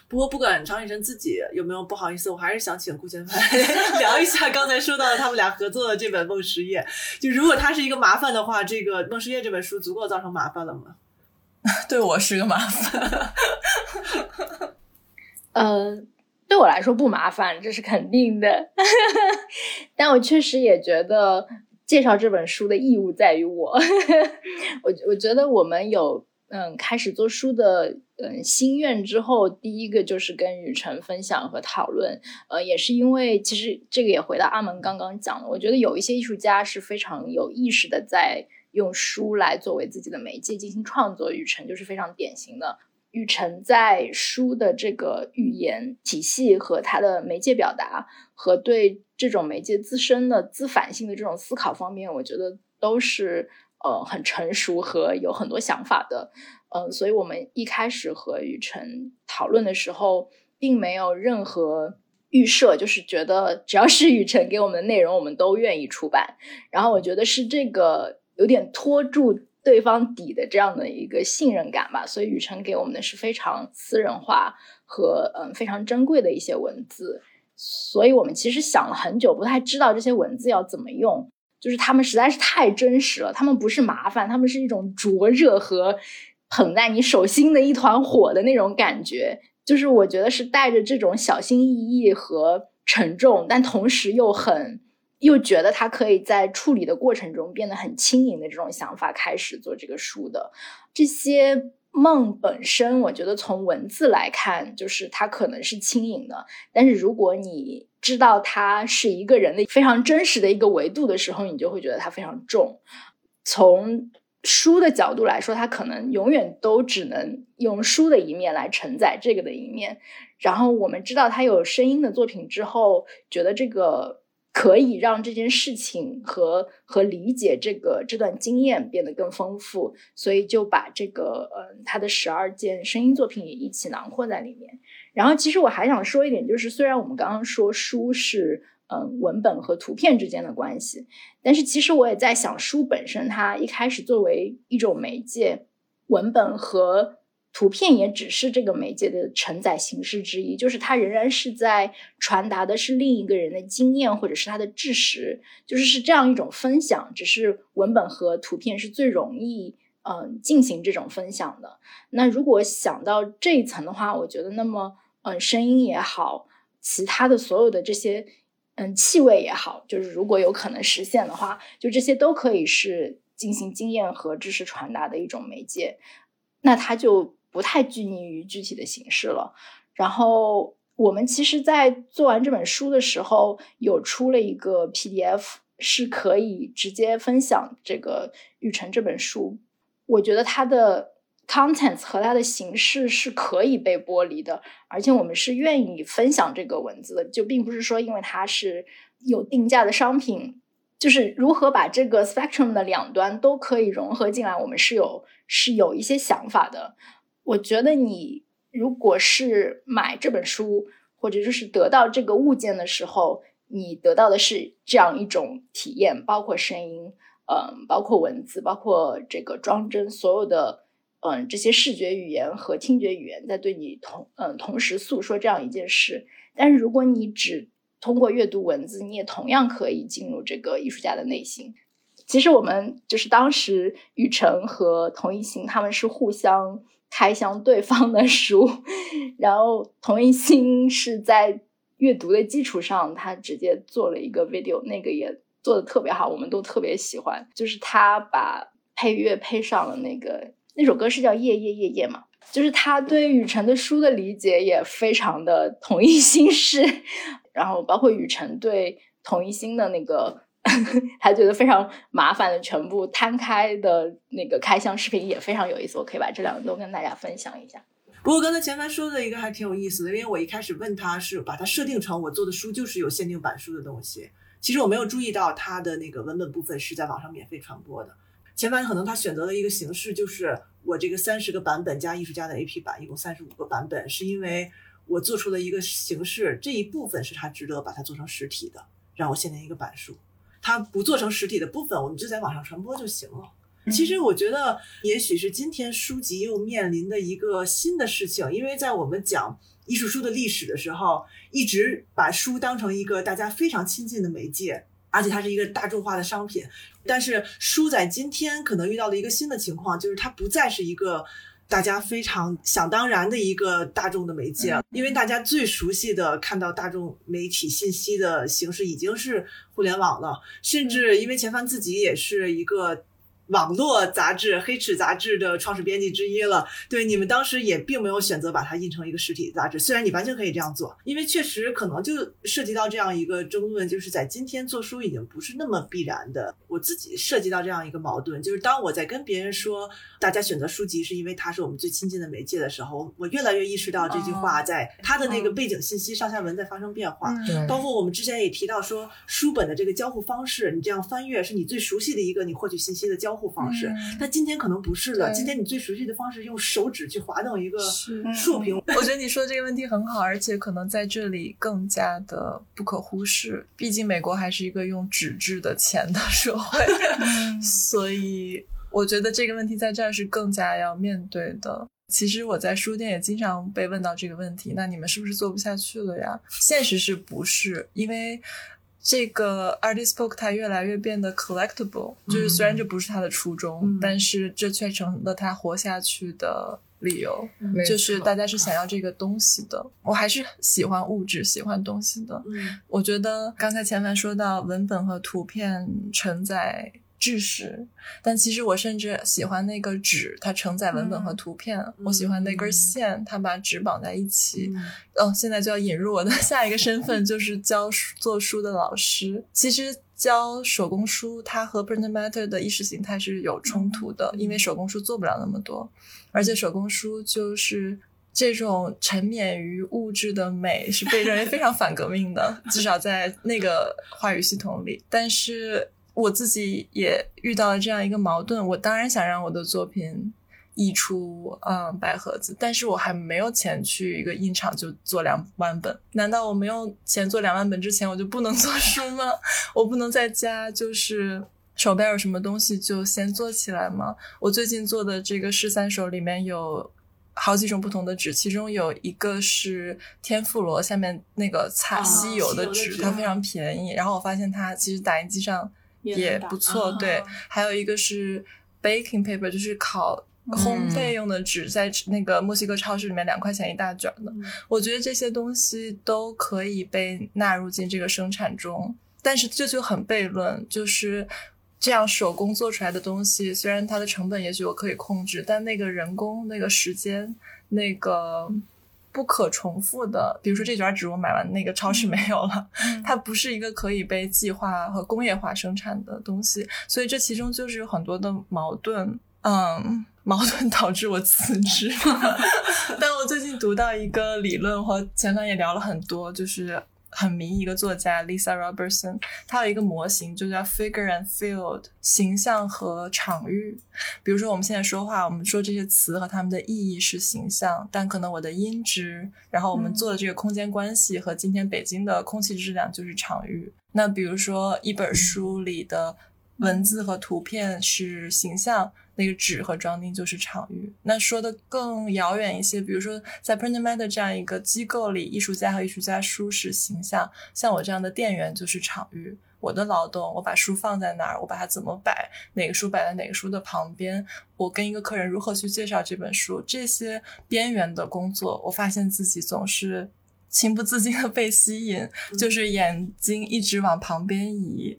不过不管常雨辰自己有没有不好意思，我还是想请顾千帆 <laughs> 聊一下 <laughs> 刚才说到的他们俩合作的这本《梦十夜》。就如果它是一个麻烦的话，这个《梦十夜》这本书足够造成麻烦了吗？<laughs> 对我是个麻烦。<laughs> 呃，对我来说不麻烦，这是肯定的。<laughs> 但我确实也觉得介绍这本书的义务在于我。我我觉得我们有嗯开始做书的嗯心愿之后，第一个就是跟雨辰分享和讨论。呃，也是因为其实这个也回到阿门刚刚讲的，我觉得有一些艺术家是非常有意识的在用书来作为自己的媒介进行创作，雨辰就是非常典型的。雨辰在书的这个语言体系和他的媒介表达，和对这种媒介自身的自反性的这种思考方面，我觉得都是呃很成熟和有很多想法的。嗯、所以我们一开始和雨辰讨论的时候，并没有任何预设，就是觉得只要是雨辰给我们的内容，我们都愿意出版。然后我觉得是这个有点拖住对方底的这样的一个信任感吧，所以雨辰给我们的是非常私人化和嗯非常珍贵的一些文字，所以我们其实想了很久，不太知道这些文字要怎么用，就是他们实在是太真实了，他们不是麻烦，他们是一种灼热和捧在你手心的一团火的那种感觉，就是我觉得是带着这种小心翼翼和沉重，但同时又很。又觉得他可以在处理的过程中变得很轻盈的这种想法开始做这个书的。这些梦本身，我觉得从文字来看，就是它可能是轻盈的，但是如果你知道它是一个人的非常真实的一个维度的时候，你就会觉得它非常重。从书的角度来说，它可能永远都只能用书的一面来承载这个的一面。然后我们知道它有声音的作品之后，觉得这个可以让这件事情和和理解这个这段经验变得更丰富，所以就把这个呃他的十二件声音作品也一起囊括在里面。然后其实我还想说一点，就是虽然我们刚刚说书是嗯文本和图片之间的关系，但是其实我也在想，书本身它一开始作为一种媒介，文本和图片也只是这个媒介的承载形式之一，就是它仍然是在传达的是另一个人的经验或者是他的知识，就是是这样一种分享，只是文本和图片是最容易嗯、进行这种分享的。那如果想到这一层的话，我觉得那么嗯、声音也好，其他的所有的这些嗯气味也好，就是如果有可能实现的话，就这些都可以是进行经验和知识传达的一种媒介。那它就不太拘泥于具体的形式了。然后我们其实，在做完这本书的时候，有出了一个 PDF，是可以直接分享这个《雨辰》这本书。我觉得它的 contents 和它的形式是可以被剥离的，而且我们是愿意分享这个文字的，就并不是说因为它是有定价的商品，就是如何把这个 spectrum 的两端都可以融合进来，我们是有是有一些想法的。我觉得你如果是买这本书，或者就是得到这个物件的时候，你得到的是这样一种体验，包括声音，嗯，包括文字，包括这个装帧，所有的嗯这些视觉语言和听觉语言在对你同嗯同时诉说这样一件事。但是如果你只通过阅读文字，你也同样可以进入这个艺术家的内心。其实我们就是当时雨辰和童一星他们是互相开箱对方的书，然后童一星是在阅读的基础上，他直接做了一个 video，那个也做的特别好，我们都特别喜欢。就是他把配乐配上了那个那首歌是叫《夜夜夜夜》嘛，就是他对雨辰的书的理解也非常的统一心式，<laughs> 然后包括雨辰对统一心的那个，他觉得非常麻烦的全部摊开的那个开箱视频也非常有意思，我可以把这两个都跟大家分享一下。不过刚才前凡说的一个还挺有意思的，因为我一开始问他是把它设定成我做的书就是有限定版书的东西，其实我没有注意到他的那个文本部分是在网上免费传播的。前凡可能他选择了一个形式，就是我这个三十个版本加艺术家的 AP 版，一共三十五个版本，是因为我做出了一个形式，这一部分是他值得把它做成实体的，让我限定一个版数。它不做成实体的部分，我们就在网上传播就行了。其实我觉得，也许是今天书籍又面临的一个新的事情，因为在我们讲艺术书的历史的时候，一直把书当成一个大家非常亲近的媒介，而且它是一个大众化的商品。但是书在今天可能遇到了一个新的情况，就是它不再是一个大家非常想当然的一个大众的媒介，因为大家最熟悉的看到大众媒体信息的形式已经是互联网了，甚至因为钱帆自己也是一个。网络杂志《黑齿》杂志的创始编辑之一了。对，你们当时也并没有选择把它印成一个实体杂志，虽然你完全可以这样做，因为确实可能就涉及到这样一个争论，就是在今天做书已经不是那么必然的。我自己涉及到这样一个矛盾，就是当我在跟别人说大家选择书籍是因为它是我们最亲近的媒介的时候，我越来越意识到这句话在它的那个背景信息上下文在发生变化。对包括我们之前也提到说，书本的这个交互方式，你这样翻阅是你最熟悉的一个你获取信息的交互方式。但今天可能不是了，今天你最熟悉的方式用手指去滑动一个竖屏。<laughs> 我觉得你说这个问题很好，而且可能在这里更加的不可忽视。毕竟美国还是一个用纸质的钱的社会，<laughs> 所以我觉得这个问题在这儿是更加要面对的。其实我在书店也经常被问到这个问题，那你们是不是做不下去了呀？现实是不是？因为这个 artist book 它越来越变得 collectible，就是虽然这不是它的初衷，嗯。但是这却成了它活下去的理由。没就是大家是想要这个东西的，我还是喜欢物质、喜欢东西的。嗯。我觉得刚才前凡说到文本和图片承载知识，但其实我甚至喜欢那个纸，它承载文本和图片。我喜欢那根线，它把纸绑在一起。嗯 <laughs> 嗯，现在就要引入我的 <laughs> 下一个身份，就是教书做书的老师。其实教手工书，它和 print matter 的意识形态是有冲突的，因为手工书做不了那么多，而且手工书就是。这种沉湎于物质的美是被认为非常反革命的，至少在那个话语系统里。但是我自己也遇到了这样一个矛盾，我当然想让我的作品溢出嗯白盒子，但是我还没有钱去一个印厂就做两万本。难道我没有钱做两万本之前，我就不能 <laughs> 做书吗？我不能在家就是手边有什么东西就先做起来吗？我最近做的这个试三首里面有。好几种不同的纸，其中有一个是天妇罗下面那个擦啊吸油的纸，吸油的纸它非常便宜。然后我发现它其实打印机上也不错，啊对。还有一个是 baking paper，就是烤烘焙用的纸，在那个墨西哥超市里面两块钱一大卷的。嗯我觉得这些东西都可以被纳入进这个生产中，但是这就很悖论，就是这样手工做出来的东西，虽然它的成本也许我可以控制，但那个人工、那个时间、那个不可重复的，比如说这卷纸我买完那个超市没有了，<laughs> 它不是一个可以被计划和工业化生产的东西，所以这其中就是有很多的矛盾。嗯，矛盾导致我辞职。<laughs> 但我最近读到一个理论，和前段也聊了很多，就是很迷一个作家 Lisa Robertson，她有一个模型，就叫 Figure and Field，形象和场域。比如说我们现在说话，我们说这些词和它们的意义是形象，但可能我的音质，然后我们做的这个空间关系和今天北京的空气质量就是场域。那比如说一本书里的文字和图片是形象，那个纸和装订就是场域。那说的更遥远一些，比如说在 Print Matter 这样一个机构里，艺术家和艺术家书是形象，像我这样的店员就是场域。我的劳动，我把书放在哪儿，我把它怎么摆，哪个书摆在哪个书的旁边，我跟一个客人如何去介绍这本书，这些边缘的工作，我发现自己总是情不自禁的被吸引，就是眼睛一直往旁边移。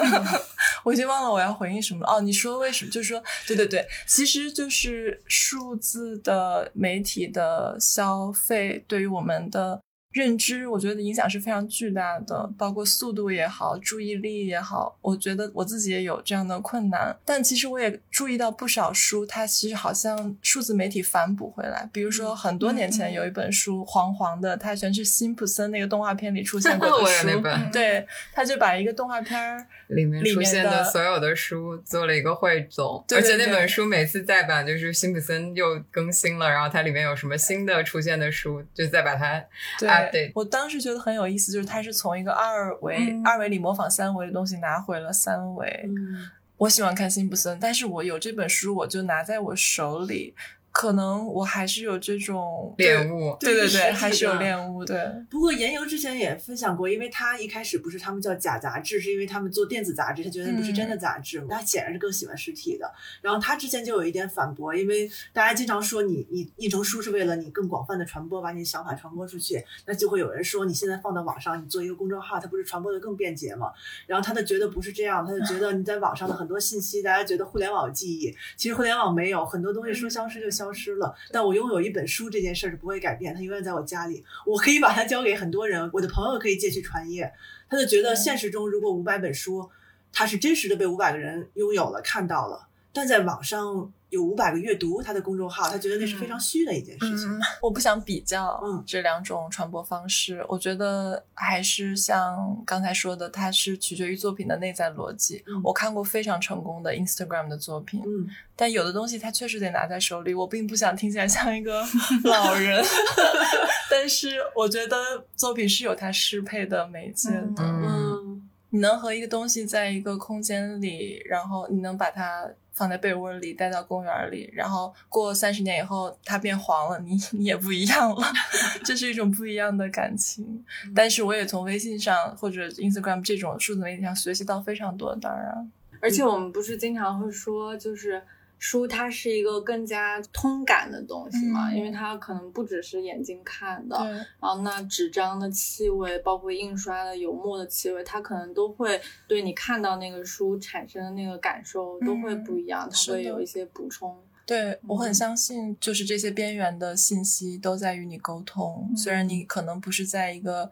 <laughs> 我已经忘了我要回应什么了。哦，你说为什么？就是说，对对对，其实就是数字的媒体的消费对于我们的。认知，我觉得影响是非常巨大的，包括速度也好，注意力也好。我觉得我自己也有这样的困难，但其实我也注意到不少书，它其实好像数字媒体反哺回来。比如说很多年前有一本书，黄黄的，它全是辛普森那个动画片里出 <laughs> 现过的书。那本对，他就把一个动画片儿 <laughs> 里面出现的所有的书做了一个汇总，对对对而且那本书每次再版就是辛普森又更新了，然后它里面有什么新的出现的书，就再把它对。我当时觉得很有意思，就是他是从一个二维、嗯二维里模仿三维的东西拿回了三维。嗯我喜欢看辛普森，但是我有这本书，我就拿在我手里，可能我还是有这种恋物对对对，还是有的恋物，对。不过言由之前也分享过，因为他一开始不是他们叫假杂志，是因为他们做电子杂志，他觉得不是真的杂志嘛，他显然是更喜欢实体的。然后他之前就有一点反驳，因为大家经常说你你印成书是为了你更广泛的传播，把你的想法传播出去，那就会有人说你现在放到网上，你做一个公众号，它不是传播的更便捷吗？然后他就觉得不是这样，他就觉得你在网上的很多信息，大家觉得互联网有记忆，其实互联网没有，很多东西说消失就消失了。但我拥有一本书这件事儿是不会改变，它永远在我家里，我可以把它交给很多人，我的朋友可以借去传阅。他就觉得现实中如果五百本书，它是真实的被五百个人拥有了、看到了，但在网上有五百个阅读他的公众号，他觉得那是非常虚的一件事情。嗯，我不想比较嗯这两种传播方式，我觉得还是像刚才说的，它是取决于作品的内在逻辑。嗯我看过非常成功的 Instagram 的作品，嗯，但有的东西它确实得拿在手里。我并不想听起来像一个 <laughs> 老人，<laughs> 但是我觉得作品是有它适配的媒介的。你能和一个东西在一个空间里，然后你能把它放在被窝里，带到公园里，然后过三十年以后它变黄了，你你也不一样了，<laughs> 这是一种不一样的感情。但是我也从微信上或者 Instagram 这种数字媒体上学习到非常多，当然，而且我们不是经常会说，就是书它是一个更加通感的东西嘛，嗯因为它可能不只是眼睛看的，对，然后那纸张的气味，包括印刷的油墨的气味，它可能都会对你看到那个书产生的那个感受都会不一样，它会有一些补充。对我很嗯相信，就是这些边缘的信息都在与你沟通。虽然你可能不是在一个，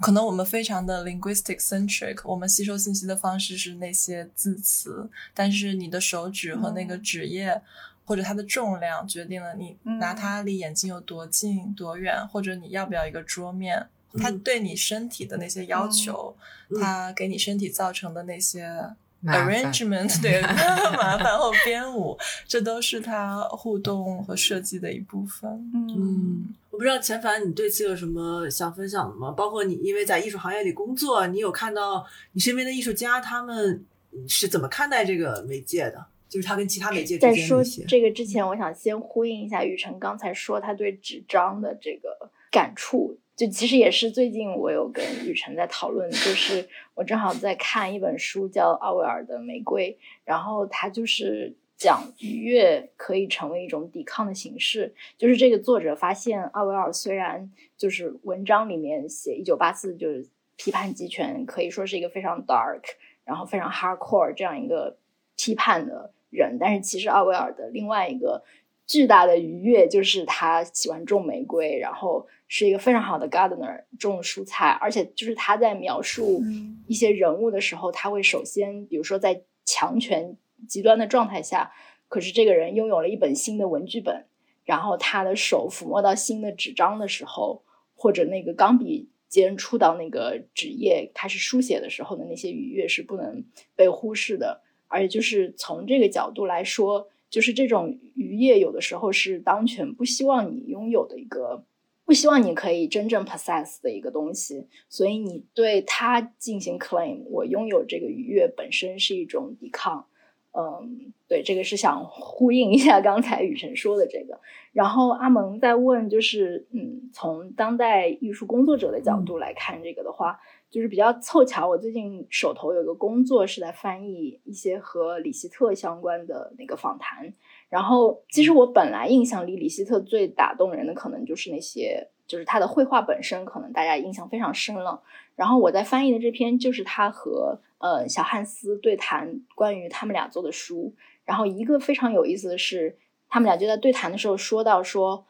可能我们非常的 linguistic centric，我们吸收信息的方式是那些字词，但是你的手指和那个纸页。或者它的重量决定了你拿它离眼睛有多近、多远，或者你要不要一个桌面。它嗯对你身体的那些要求，嗯它给你身体造成的那些 arrangement 对 <laughs> <laughs> 麻烦后编舞，这都是他互动和设计的一部分。嗯，我不知道钱凡你对此有什么想分享的吗？包括你因为在艺术行业里工作，你有看到你身边的艺术家他们是怎么看待这个媒介的？就是他跟其他媒介之在说间。这个之前，我想先呼应一下雨辰刚才说他对纸张的这个感触，就其实也是最近我有跟雨辰在讨论，就是我正好在看一本书叫奥威尔的《玫瑰》，然后他就是讲愉悦可以成为一种抵抗的形式，就是这个作者发现奥威尔虽然就是文章里面写一九八四就是批判集权，可以说是一个非常 dark，然后非常 hardcore 这样一个批判的人，但是其实奥威尔的另外一个巨大的愉悦就是他喜欢种玫瑰，然后是一个非常好的 gardener，种蔬菜，而且就是他在描述一些人物的时候，他会首先比如说在强权极端的状态下，可是这个人拥有了一本新的文具本，然后他的手抚摸到新的纸张的时候，或者那个钢笔尖触到那个纸页开始书写的时候的那些愉悦是不能被忽视的。而且就是从这个角度来说，就是这种渔业有的时候是当权不希望你拥有的一个，不希望你可以真正 possess 的一个东西，所以你对它进行 claim，我拥有这个愉悦本身是一种抵抗。嗯，对，这个是想呼应一下刚才雨辰说的这个。然后阿蒙在问，就是嗯，从当代艺术工作者的角度来看这个的话，就是比较凑巧，我最近手头有个工作是在翻译一些和李希特相关的那个访谈。然后，其实我本来印象里，李希特最打动人的可能就是那些就是他的绘画本身可能大家印象非常深了。然后我在翻译的这篇就是他和呃小汉斯对谈关于他们俩做的书。然后一个非常有意思的是，他们俩就在对谈的时候说到说，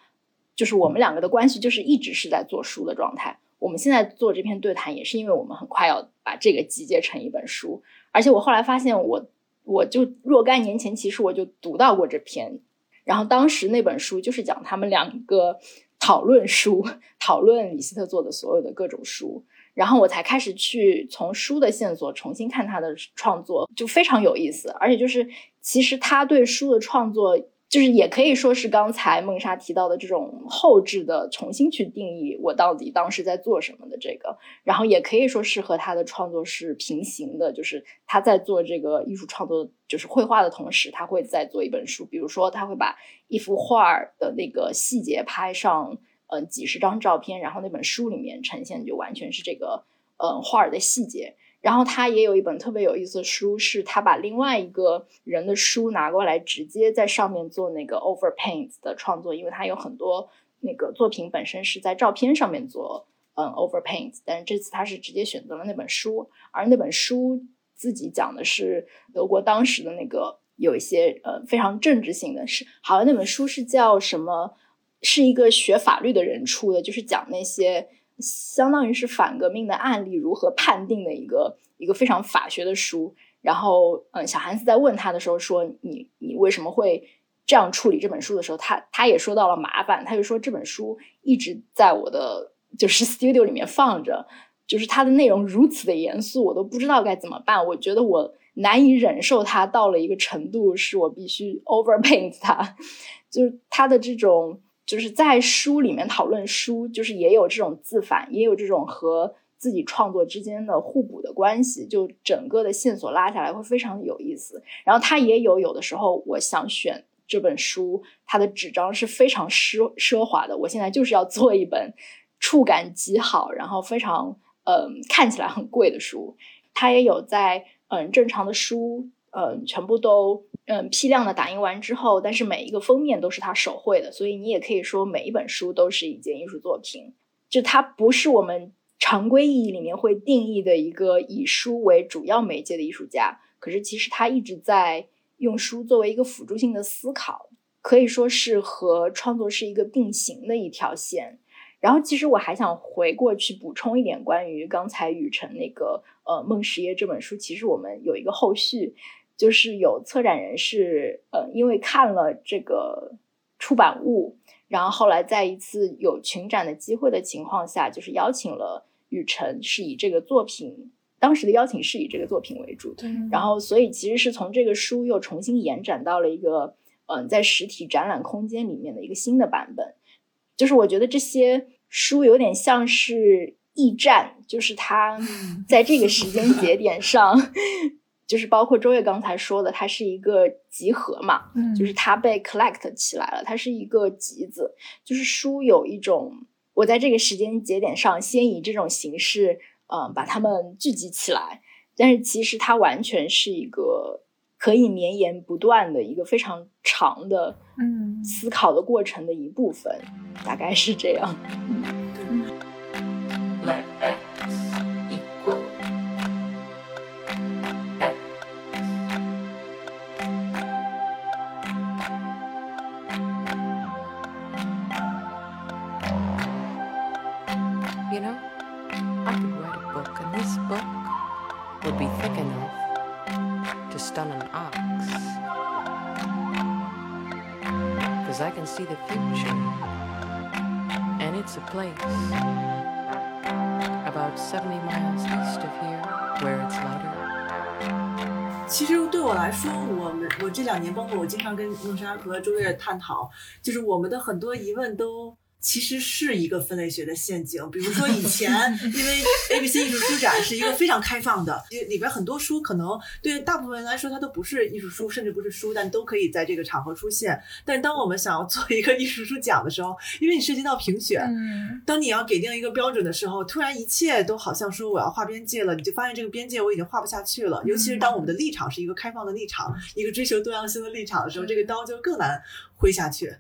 就是我们两个的关系就是一直是在做书的状态。我们现在做这篇对谈也是因为我们很快要把这个集结成一本书。而且我后来发现我我就若干年前其实我就读到过这篇，然后当时那本书就是讲他们两个讨论书，<laughs> 讨论李希特做的所有的各种书。然后我才开始去从书的线索重新看他的创作，就非常有意思。而且就是其实他对书的创作，就是也可以说是刚才梦莎提到的这种后置的重新去定义我到底当时在做什么的这个，然后也可以说是和他的创作是平行的，就是他在做这个艺术创作，就是绘画的同时，他会在做一本书，比如说他会把一幅画的那个细节拍上。嗯，几十张照片，然后那本书里面呈现就完全是这个嗯画儿的细节。然后他也有一本特别有意思的书，是他把另外一个人的书拿过来，直接在上面做那个 over paint 的创作，因为他有很多那个作品本身是在照片上面做嗯 over paint，但是这次他是直接选择了那本书，而那本书自己讲的是德国当时的那个有一些呃非常政治性的，是好像那本书是叫什么？是一个学法律的人出的，就是讲那些相当于是反革命的案例如何判定的一个一个非常法学的书。然后，嗯，小韩斯在问他的时候说：“你你为什么会这样处理这本书的时候，他他也说到了麻烦。他就说这本书一直在我的就是 <laughs> studio 里面放着，就是它的内容如此的严肃，我都不知道该怎么办。我觉得我难以忍受它到了一个程度，是我必须 overpaint 它，<laughs> 就是它的这种。”就是在书里面讨论书，就是也有这种自反，也有这种和自己创作之间的互补的关系，就整个的线索拉下来会非常有意思。然后它也有有的时候，我想选这本书，它的纸张是非常奢奢华的。我现在就是要做一本触感极好，然后非常嗯看起来很贵的书。它也有在嗯正常的书嗯全部都。嗯，批量的打印完之后，但是每一个封面都是他手绘的，所以你也可以说每一本书都是一件艺术作品。就它不是我们常规意义里面会定义的一个以书为主要媒介的艺术家，可是其实他一直在用书作为一个辅助性的思考，可以说是和创作是一个并行的一条线。然后，其实我还想回过去补充一点关于刚才雨辰那个呃《梦十夜》这本书，其实我们有一个后续。就是有策展人是，呃，因为看了这个出版物，然后后来在一次有群展的机会的情况下，就是邀请了雨辰，是以这个作品，当时的邀请是以这个作品为主，然后所以其实是从这个书又重新延展到了一个，嗯，在实体展览空间里面的一个新的版本。就是我觉得这些书有点像是驿站，就是它在这个 <laughs> 时间节点上。就是包括周越刚才说的，它是一个集合嘛，嗯，就是它被 collect 起来了，它是一个集子。就是书有一种，我在这个时间节点上先以这种形式，嗯，把它们聚集起来。但是其实它完全是一个可以绵延不断的一个非常长的，嗯，思考的过程的一部分，大概是这样。see the future. And it's a place about 70 miles east of here where it's lighter. 其实对我来说，我们我这两年，包括我经常跟梦莎和周越探讨，就是我们的很多疑问都。 其实是一个分类学的陷阱。比如说以 <laughs> 前，因为 <laughs> ABC 艺术书展是一个非常开放的，里边很多书可能对大部分人来说它都不是艺术书，甚至不是书，但都可以在这个场合出现。但是当我们想要做一个艺术书奖的时候，因为你涉及到评选，当你要给定一个标准的时候，突然一切都好像说我要画边界了，你就发现这个边界我已经画不下去了。尤其是当我们的立场是一个开放的立场，一个追求多样性的立场的时候，这个刀就更难挥下去。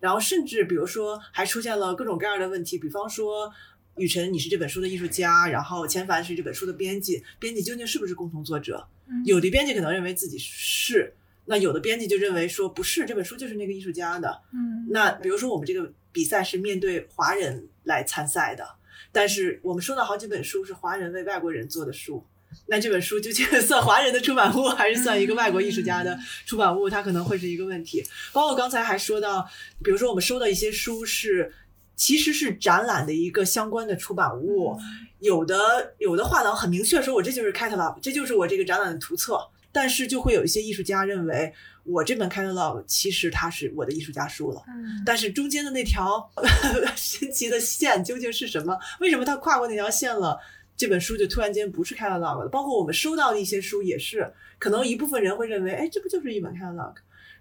然后甚至比如说还出现了各种各样的问题，比方说。雨辰，你是这本书的艺术家，然后钱凡是这本书的编辑，编辑究竟是不是共同作者？有的编辑可能认为自己是，那有的编辑就认为说不是，这本书就是那个艺术家的。嗯那比如说我们这个比赛是面对华人来参赛的，但是我们收到好几本书是华人为外国人做的书，那这本书究竟 <laughs> 算华人的出版物，还是算一个外国艺术家的出版物？它可能会是一个问题。包括刚才还说到，比如说我们收到一些书是。其实是展览的一个相关的出版物，有的有的画廊很明确说，我这就是 catalog，这就是我这个展览的图册。但是就会有一些艺术家认为，我这本 catalog 其实它是我的艺术家书了。嗯但是中间的那条 <laughs> 神奇的线究竟是什么？为什么他跨过那条线了？这本书就突然间不是 catalog 了。包括我们收到的一些书也是，可能一部分人会认为，哎，这不就是一本 catalog？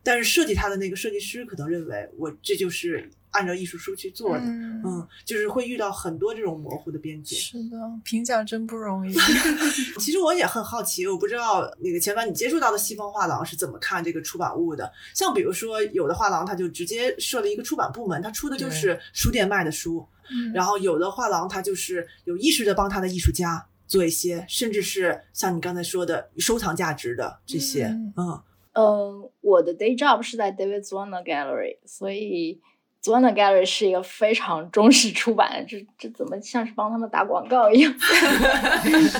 但是设计它的那个设计师可能认为，我这就是按照艺术书去做的。嗯嗯，就是会遇到很多这种模糊的边界。是的，评奖真不容易。<laughs> 其实我也很好奇，我不知道那个前凡你接触到的西方画廊是怎么看这个出版物的？像比如说，有的画廊它就直接设了一个出版部门，它出的就是书店卖的书；嗯然后有的画廊它就是有意识的帮他的艺术家做一些，甚至是像你刚才说的收藏价值的这些。嗯嗯嗯，我的 day job 是在 David Zwirner Gallery，所以 Zwirner Gallery 是一个非常重视出版的，这这怎么像是帮他们打广告一样？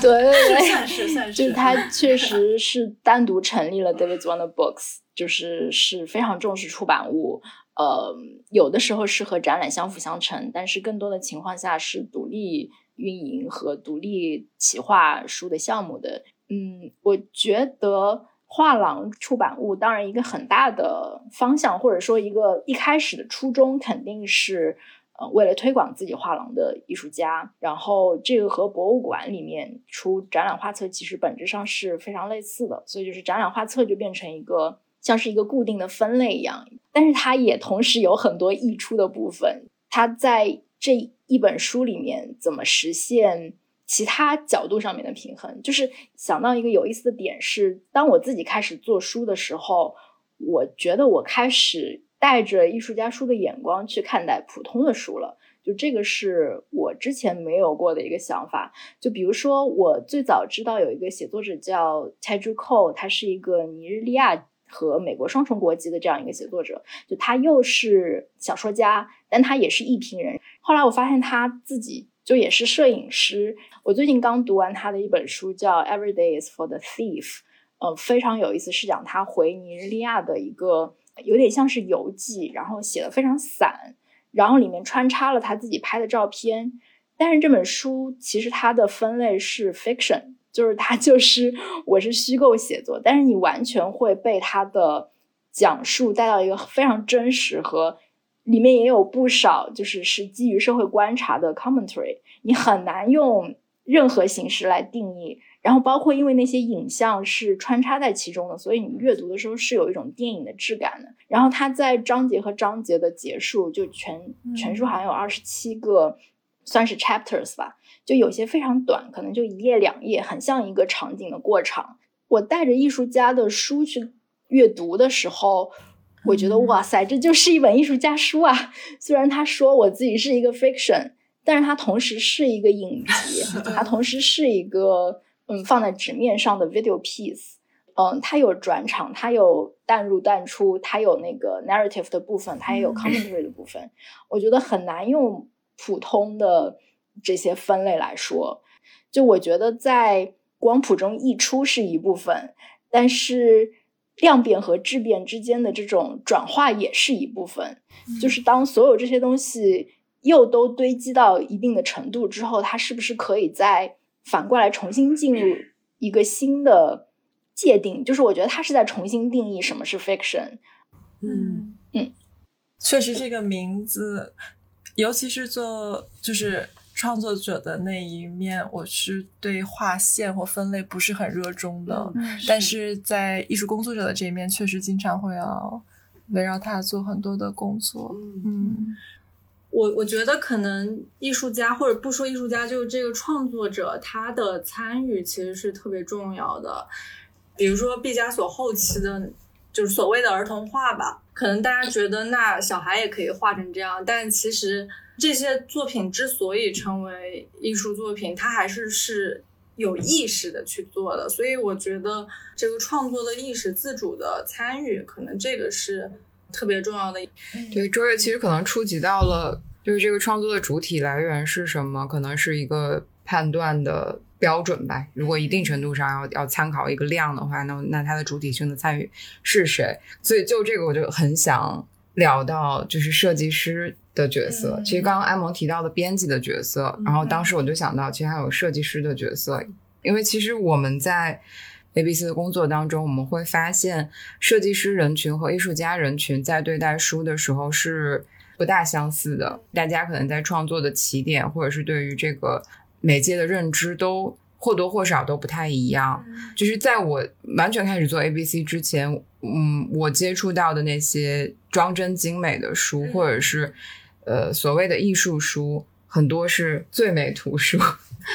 对 <laughs> 对对，算是 <laughs> 算是，就是他确实是单独成立了 David Zwirner Books，就是是非常重视出版物。呃，有的时候是和展览相辅相成，但是更多的情况下是独立运营和独立企划书的项目的。嗯，我觉得画廊出版物当然一个很大的方向，或者说一个一开始的初衷肯定是。呃，为了推广自己画廊的艺术家，然后这个和博物馆里面出展览画册其实本质上是非常类似的，所以就是展览画册就变成一个像是一个固定的分类一样，但是它也同时有很多溢出的部分。它在这一本书里面怎么实现其他角度上面的平衡？就是想到一个有意思的点是，当我自己开始做书的时候，我觉得我开始。带着艺术家书的眼光去看待普通的书了，就这个是我之前没有过的一个想法。就比如说，我最早知道有一个写作者叫 Teju Cole，他是一个尼日利亚和美国双重国籍的这样一个写作者，就他又是小说家，但他也是艺评人。后来我发现他自己就也是摄影师。我最近刚读完他的一本书，叫《Every Day Is for the Thief》，呃，非常有意思，是讲他回尼日利亚的一个。有点像是游记，然后写的非常散，然后里面穿插了他自己拍的照片。但是这本书其实它的分类是 fiction，就是它就是我是虚构写作，但是你完全会被它的讲述带到一个非常真实和里面也有不少就是是基于社会观察的 commentary，你很难用任何形式来定义。然后包括因为那些影像是穿插在其中的，所以你阅读的时候是有一种电影的质感的。然后它在章节和章节的结束，就全全书好像有二十七个，算是 chapters 吧，就有些非常短，可能就一页两页，很像一个场景的过场。我带着艺术家的书去阅读的时候，我觉得哇塞，这就是一本艺术家书啊！虽然他说我自己是一个 fiction，但是它同时是一个影集，它同时是一个。嗯，放在纸面上的 video piece，嗯，它有转场，它有淡入淡出，它有那个 narrative 的部分，它也有 commentary 的部分。我觉得很难用普通的这些分类来说。就我觉得在光谱中溢出是一部分，但是量变和质变之间的这种转化也是一部分。就是当所有这些东西又都堆积到一定的程度之后，它是不是可以再反过来重新进入一个新的界定，就是我觉得它是在重新定义什么是 fiction。嗯嗯，确实这个名字，尤其是做就是创作者的那一面，我是对划线或分类不是很热衷的。嗯 <laughs> 但是在艺术工作者的这一面，确实经常会要围绕它做很多的工作。嗯嗯我我觉得可能艺术家或者不说艺术家，就是这个创作者他的参与其实是特别重要的。比如说毕加索后期的，就是所谓的儿童画吧，可能大家觉得那小孩也可以画成这样，但其实这些作品之所以成为艺术作品，它还是是有意识的去做的。所以我觉得这个创作的意识、自主的参与，可能这个是特别重要的。对，周月其实可能触及到了，就是这个创作的主体来源是什么，可能是一个判断的标准吧。如果一定程度上要要参考一个量的话，那那它的主体性的参与是谁？所以就这个，我就很想聊到就是设计师的角色。嗯其实刚刚安萌提到的编辑的角色，然后当时我就想到，其实还有设计师的角色，因为其实我们在 A B C 的工作当中，我们会发现设计师人群和艺术家人群在对待书的时候是不大相似的。大家可能在创作的起点，或者是对于这个媒介的认知，都或多或少都不太一样。就是在我完全开始做 A B C 之前，嗯，我接触到的那些装帧精美的书，或者是呃所谓的艺术书，很多是最美图书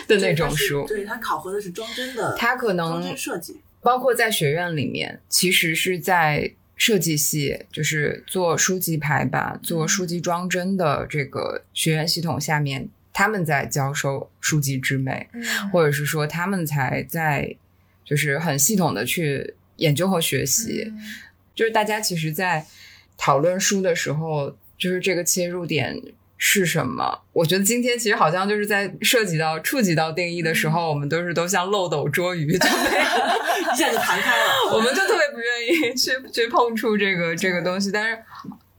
的那种书。对它考核的是装帧的，它可能设计。包括在学院里面，其实是在设计系，就是做书籍排版、做书籍装帧的这个学院系统下面，他们在教授书籍之美，或者是说他们才在就是很系统的去研究和学习。就是大家其实，在讨论书的时候，就是这个切入点是什么？我觉得今天其实好像就是在涉及到、触及到定义的时候，我们都是都像漏斗捉鱼，就被 <laughs> 一下就弹开了。<laughs> 我们就特别不愿意去去碰触这个这个东西，但是。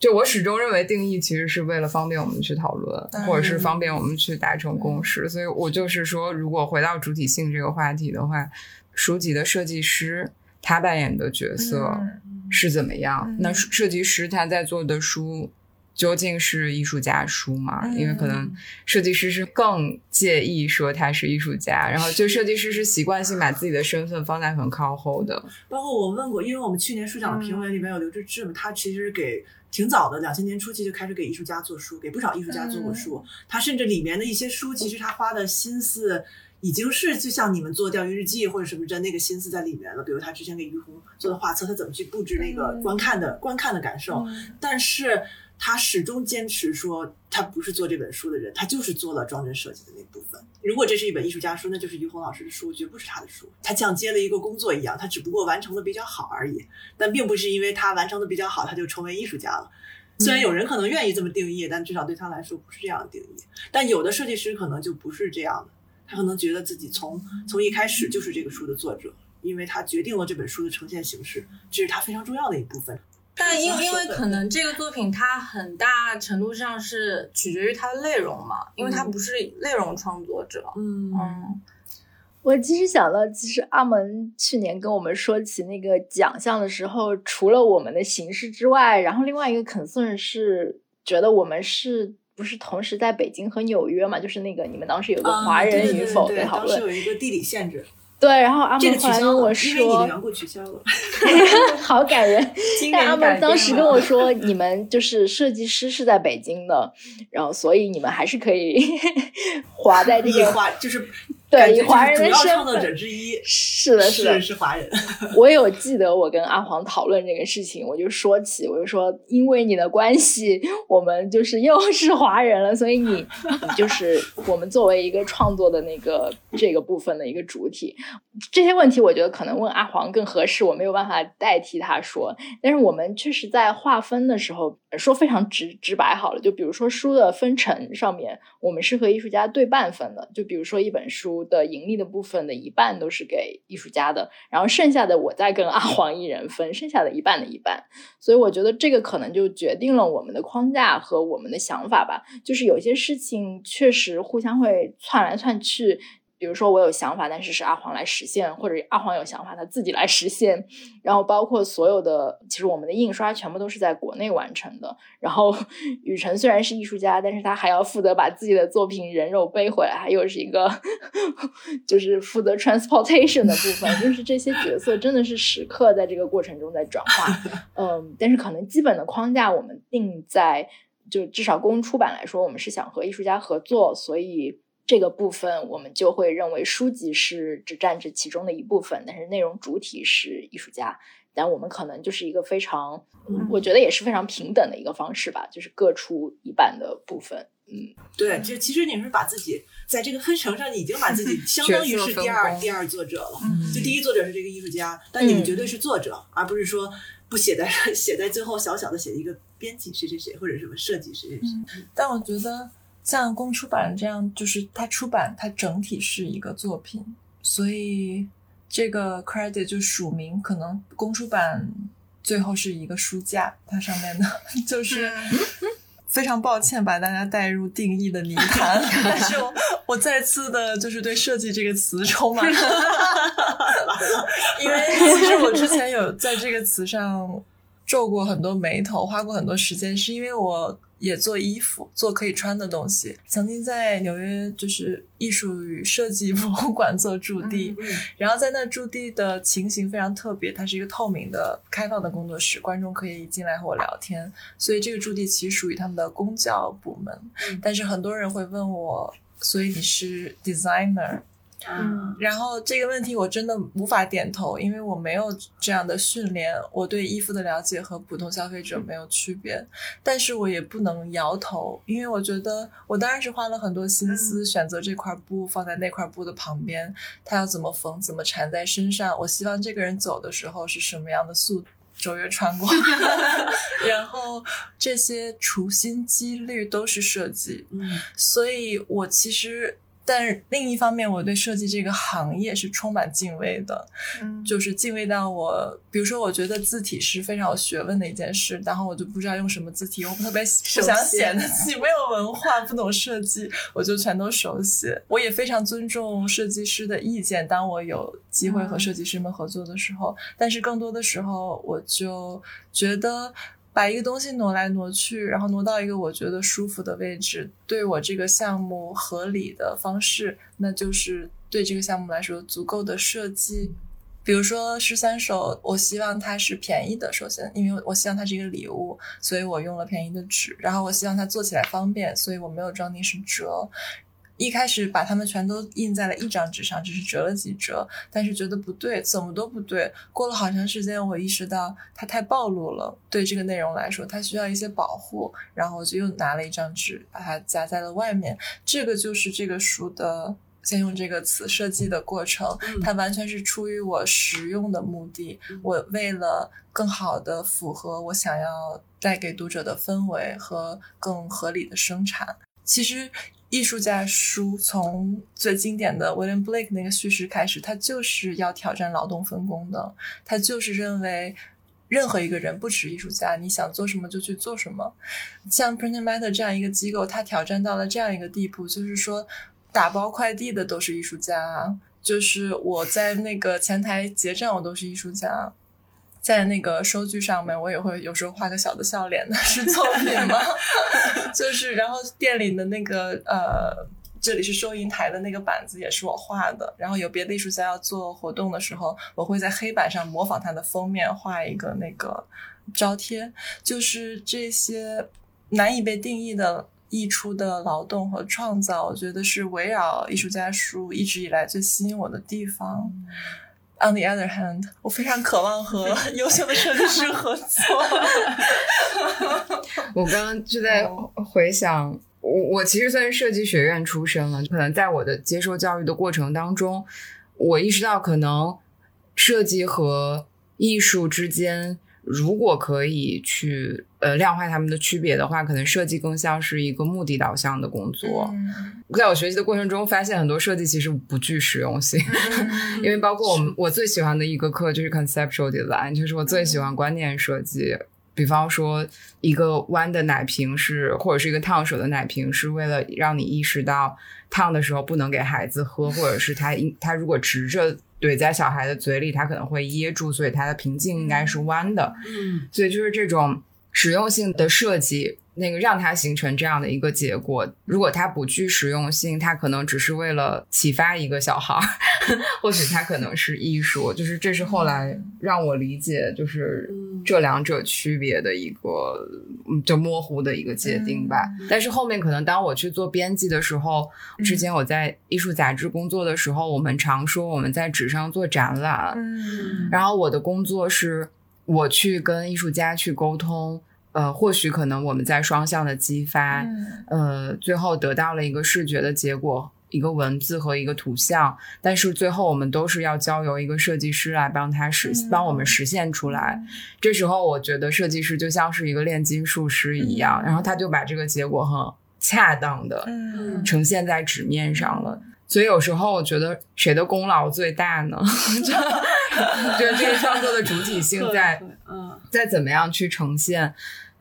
就我始终认为，定义其实是为了方便我们去讨论，或者是方便我们去达成共识。所以我就是说，如果回到主体性这个话题的话，书籍的设计师他扮演的角色是怎么样？那设计师他在做的书究竟是艺术家书吗？因为可能设计师是更介意说他是艺术家，然后就设计师是习惯性把自己的身份放在很靠后的。包括我问过，因为我们去年书奖的评委里面有刘志志嘛，他其实给挺早的，两千年初期就开始给艺术家做书，给不少艺术家做过书。他甚至里面的一些书，其实他花的心思已经是就像你们做钓鱼日记或者什么的那个心思在里面了。比如他之前给于红做的画册，他怎么去布置那个观看的、观看的感受，但是。他始终坚持说，他不是做这本书的人，他就是做了装帧设计的那部分。如果这是一本艺术家书，那就是于红老师的书，绝不是他的书。他像接了一个工作一样，他只不过完成的比较好而已。但并不是因为他完成的比较好，他就成为艺术家了。虽然有人可能愿意这么定义，但至少对他来说不是这样的定义。但有的设计师可能就不是这样的，他可能觉得自己从从一开始就是这个书的作者，因为他决定了这本书的呈现形式，这是他非常重要的一部分。但因因为可能这个作品它很大程度上是取决于它的内容嘛，因为它不是内容创作者。嗯嗯，我其实想到，其实阿门去年跟我们说起那个奖项的时候，除了我们的形式之外，然后另外一个 concern 是觉得我们是不是同时在北京和纽约嘛？就是那个你们当时有个华人与否的讨嗯当时论，有一个地理限制，对，然后阿这个取门后来跟我消了，因为你的说，缘故取消了。<laughs> <laughs> 好感人。但阿今年改门当时跟我说，你们就是设计师是在北京的，然后所以你们还是可以 <laughs> 划在这个滑就是对以华人的身创作者份。之一，是的，是的，是华人。<laughs> 我有记得我跟阿黄讨论这个事情，我就说起，我就说，因为你的关系，我们就是又是华人了，所以你 <laughs> 你就是我们作为一个创作的那个这个部分的一个主体。这些问题，我觉得可能问阿黄更合适，我没有办法代替他说。但是我们确实在划分的时候说非常直直白好了，就比如说书的分成上面，我们是和艺术家对半分的。就比如说一本书的盈利的部分的一半都是给艺术家的，然后剩下的我再跟阿黄一人分，剩下的一半的一半。所以我觉得这个可能就决定了我们的框架和我们的想法吧。就是有些事情确实互相会窜来窜去。比如说我有想法，但是是阿黄来实现，或者阿黄有想法他自己来实现。然后包括所有的，其实我们的印刷全部都是在国内完成的。然后 <laughs> 雨辰虽然是艺术家，但是他还要负责把自己的作品人肉背回来，还又是一个 <laughs> 就是负责 transportation 的部分，就是这些角色真的是时刻在这个过程中在转化。<laughs> 嗯，但是可能基本的框架我们定在，就至少公出版来说，我们是想和艺术家合作，所以。这个部分我们就会认为书籍是只占这其中的一部分，但是内容主体是艺术家。但我们可能就是一个非常，嗯我觉得也是非常平等的一个方式吧，就是各出一半的部分。嗯，对，就其实你是把自己在这个分成上，你已经把自己 <laughs> 相当于是第二第二作者了。嗯就第一作者是这个艺术家，但你们嗯绝对是作者，而不是说不写在 <laughs> 写在最后小小的写一个编辑谁谁谁或者什么设计谁谁谁。但我觉得像公出版这样，就是它出版它整体是一个作品，所以这个 credit 就署名，可能公出版最后是一个书架，它上面的 <laughs> 就是。<laughs> 非常抱歉把大家带入定义的泥潭，<laughs> 但是我我再次的就是对设计这个词充满了，因为其实我之前有在这个词上皱过很多眉头，花过很多时间，是因为我也做衣服，做可以穿的东西。曾经在纽约就是艺术与设计博物馆做驻地，嗯然后在那驻地的情形非常特别，它是一个透明的、开放的工作室，观众可以进来和我聊天，所以这个驻地其实属于他们的公教部门。嗯但是很多人会问我，所以你是 designer？嗯然后这个问题我真的无法点头，因为我没有这样的训练，我对衣服的了解和普通消费者没有区别。但是我也不能摇头，因为我觉得我当然是花了很多心思选择这块布放在那块布的旁边，它要怎么缝，怎么缠在身上。我希望这个人走的时候是什么样的速度。周越穿过，<laughs> 然后这些处心积虑都是设计，嗯所以我其实，但是另一方面，我对设计这个行业是充满敬畏的，嗯就是敬畏到我，比如说，我觉得字体是非常有学问的一件事，然后我就不知道用什么字体，我特别不想显得自己没有文化，不懂设计，我就全都手写。我也非常尊重设计师的意见，当我有机会和设计师们合作的时候，但是更多的时候，我就觉得。把一个东西挪来挪去，然后挪到一个我觉得舒服的位置，对我这个项目合理的方式，那就是对这个项目来说足够的设计。比如说十三首，我希望它是便宜的，首先，因为我希望它是一个礼物，所以我用了便宜的纸。然后我希望它做起来方便，所以我没有装订式折。一开始把它们全都印在了一张纸上，只是折了几折，但是觉得不对，怎么都不对。过了好长时间，我意识到它太暴露了，对这个内容来说，它需要一些保护。然后我就又拿了一张纸，把它夹在了外面。这个就是这个书的。先用这个词设计的过程，嗯它完全是出于我实用的目的。嗯我为了更好的符合我想要带给读者的氛围和更合理的生产。其实，艺术家书从最经典的 William Blake 那个叙事开始，他就是要挑战劳动分工的。他就是认为，任何一个人，不止艺术家，你想做什么就去做什么。像 Printing Matter 这样一个机构，它挑战到了这样一个地步，就是说，打包快递的都是艺术家，就是我在那个前台结账，我都是艺术家。在那个收据上面，我也会有时候画个小的笑脸，那 <laughs> 是作品吗？<laughs> 就是，然后店里的那个呃，这里是收银台的那个板子也是我画的。然后有别的艺术家要做活动的时候，我会在黑板上模仿他的封面画一个那个招贴，就是这些难以被定义的。溢出的劳动和创造，我觉得是围绕艺术家书一直以来最吸引我的地方。On the other hand，我非常渴望和优秀的设计师合作。<laughs> 我刚刚就在回想，我我其实算是设计学院出身了，可能在我的接受教育的过程当中，我意识到可能设计和艺术之间，如果可以去呃量化他们的区别的话，可能设计更像是一个目的导向的工作。在我学习的过程中，发现很多设计其实不具实用性，<laughs> 因为包括我们我最喜欢的一个课就是 conceptual design，就是我最喜欢观念设计。比方说，一个弯的奶瓶是，或者是一个烫手的奶瓶，是为了让你意识到烫的时候不能给孩子喝，或者是他应它如果直着怼在小孩的嘴里，他可能会噎住，所以它的瓶颈应该是弯的。嗯所以就是这种实用性的设计，那个让它形成这样的一个结果。如果它不具实用性，它可能只是为了启发一个小孩儿，<laughs> 或许它可能是艺术。就是这是后来让我理解，就是嗯这两者区别的一个嗯就模糊的一个界定吧。但是后面可能当我去做编辑的时候，之前我在艺术杂志工作的时候，我们常说我们在纸上做展览，嗯然后我的工作是我去跟艺术家去沟通，呃，或许可能我们在双向的激发，嗯呃，最后得到了一个视觉的结果，一个文字和一个图像，但是最后我们都是要交由一个设计师来帮他实、嗯帮我们实现出来。这时候，我觉得设计师就像是一个炼金术师一样，然后他就把这个结果很恰当的嗯呈现在纸面上了。所以有时候我觉得谁的功劳最大呢？<laughs> 就 <laughs> 觉得这个创作的主体性在嗯在怎么样去呈现。